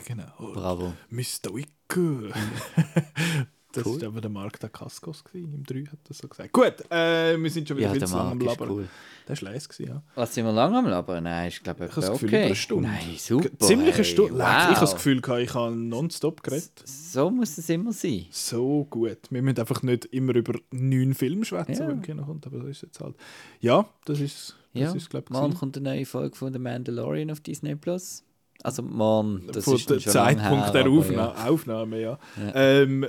Genau. Bravo. Mr. Wick. das Cool. war aber der Mark Dacascos gewesen. Im 3 hat er so gesagt. Gut, äh, wir sind schon wieder Ja, viel der zu lange am Marc ist Labern. cool. Der ist leise gewesen, ja. Was sind wir lang am Labern? Nein, ich glaube, Ich habe das Gefühl, okay. über eine Stunde. Nein, super. Ziemlich eine Stunde. Wow. Ich habe das Gefühl, gehabt, ich habe nonstop geredet. So muss es immer sein. So gut. Wir müssen einfach nicht immer über neun Filme schwätzen, Ja. wenn im Kino kommt, aber so ist es jetzt halt. Ja, das ist, das Ja, ist glaube ich, morgen kommt eine neue Folge von The Mandalorian auf Disney Plus. Also morgen, das von ist schon Zeitpunkt her, der Aufna ja. Aufnahme, ja. Ja. Ähm,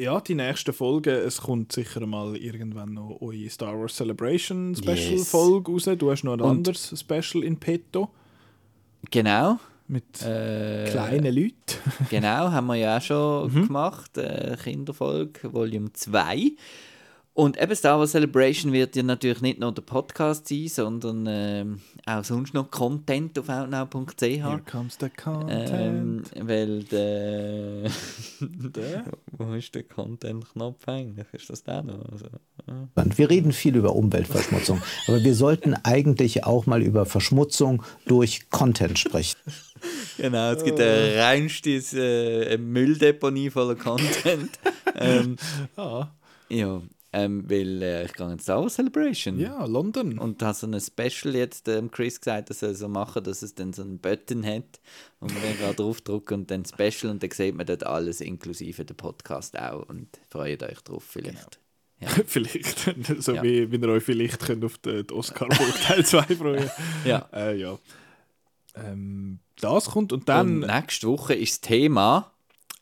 ja, die nächsten Folgen, es kommt sicher mal irgendwann noch eure Star Wars Celebration Special Yes. Folge raus. Du hast noch ein Und- anderes Special in petto Genau. mit Äh, kleinen Leuten. Genau, haben wir ja auch schon Mhm. gemacht. Äh, Kinderfolge, Volume 2. Und eben Star Wars Celebration wird ja natürlich nicht nur der Podcast sein, sondern ähm, auch sonst noch Content auf outnow.ch. Here comes the Ähm, content. weil der. Der? Wo ist der Content-Knopf eigentlich? Ist das der noch? Also, Wir reden viel über Umweltverschmutzung, aber wir sollten eigentlich auch mal über Verschmutzung durch Content sprechen. genau, es gibt eine reinste äh, Mülldeponie voller Content. ähm, Ah, ja, ähm, weil äh, ich gehe ins Star Wars Celebration. ja, London. Und hat so ein Special jetzt ähm, Chris gesagt, dass er so machen, dass es dann so einen Button hat und man dann gerade draufdrücken und dann Special und dann sieht man dort alles inklusive der Podcast auch und freut euch drauf vielleicht. vielleicht. so Ja. wie, wie ihr euch vielleicht könnt auf den, den Oscar-Folge Teil 2 freuen. Ja. Äh, ja. Ähm, das kommt und dann. und nächste Woche ist das Thema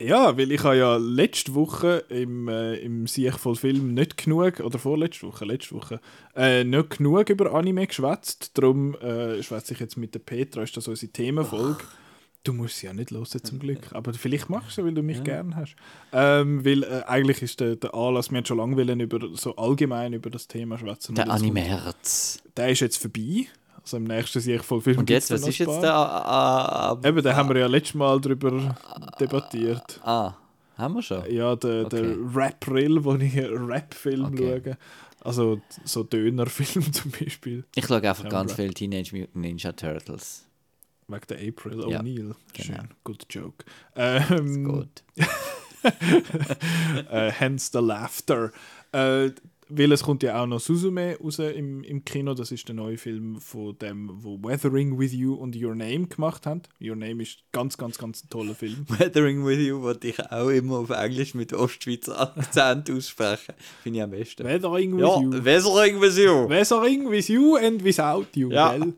Ja, weil ich habe ja letzte Woche im, äh, im Siech voll Film nicht genug, oder vorletzte Woche, letzte Woche, äh, nicht genug über Anime geschwätzt. Darum äh, schwätze ich jetzt mit der Petra, ist das unsere Themenfolge. Du musst sie ja nicht hören, zum Glück. Aber vielleicht machst du weil du mich gern hast. Ähm, weil äh, eigentlich ist der, der Anlass, wir haben schon lange wollen über, so allgemein über das Thema schwätzen. der kommt- Anime-Herz. Der ist jetzt vorbei. Also im nächsten Siech voll Film. Und jetzt, was ist jetzt da? Ah, Eben, da haben wir ja letztes Mal drüber debattiert. ah, haben wir schon? Ja, der, Okay. der Rap-Rill, wo ich Rap-Film Okay. schaue. Also so Döner-Film zum Beispiel. Ich schaue einfach Ja, ganz Brad. viel Teenage Mutant Ninja Turtles. Wegen der April Ja, O'Neil. genau. Schön, good joke. Ähm, Gut. äh, hence the laughter. Äh, weil es kommt ja auch noch Suzume raus im, im Kino. Das ist der neue Film von dem, wo Weathering with You und Your Name gemacht haben. Your Name ist ganz, ganz, ganz ein toller Film. Weathering with You wollte ich auch immer auf Englisch mit Ostschweizer Akzent aussprechen. Finde ich am besten. Weathering with Ja, You. Weathering with You. Weathering with You and without You, Ja. gell?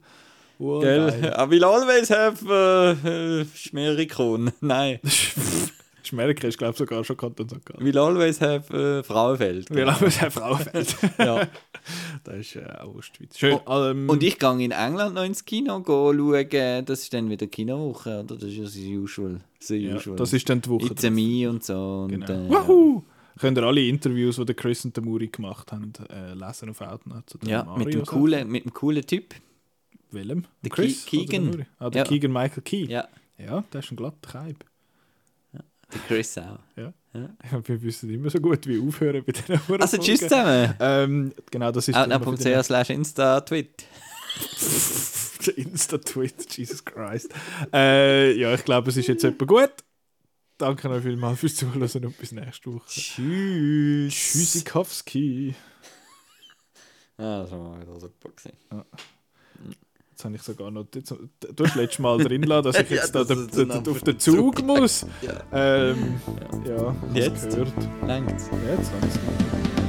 Oh, Gell? I will always have äh, äh, Schmerikon. Nein. Schmerke ist, glaube ich, sogar schon Kanton St. Gallen. Will always have äh, Frauenfeld. Wir haben es eine Frauenfeld. Ja. Das ist äh, auch Ostschweiz. Schön. ähm, Und ich gehe in England noch ins Kino schauen. Das ist dann wieder Kinowoche, oder? Das ist ja das Usual. The ja, usual. das ist dann die Woche. It's me und so. Und, Genau. äh, Wahoo! Könnt ihr alle Interviews, die der Chris und der Muri gemacht haben, äh, lesen auf Outnet? ja, mit dem, coolen, mit dem coolen Typ. Welchem? Der Chris? Der Keegan. Muri? Ah, der Ja. Keegan Michael Key. Ja, Ja, der ist ein glatter Kaib. Der Chris auch. Ja. Ja. Ja, wir wissen immer so gut, wie aufhören bei den Huren- Also tschüss zusammen. Ähm, genau, das ist Outnow.ch slash Insta Tweet. nächste Insta-Tweet, Jesus Christ. Äh, ja, ich glaube, es ist jetzt etwa gut. Danke noch vielmals fürs Zuhören und bis nächste Woche. Tschüss. Tschüssikowski. Ah, das war wieder super gewesen. Jetzt habe ich sogar noch. Jetzt, du hast letztes Mal drin lassen, dass ich Ja, jetzt da ist dann den- einfach auf den Zug. Zug muss. Ja. Ähm, ja, hast Jetzt? gehört. Längt's? Jetzt langsam.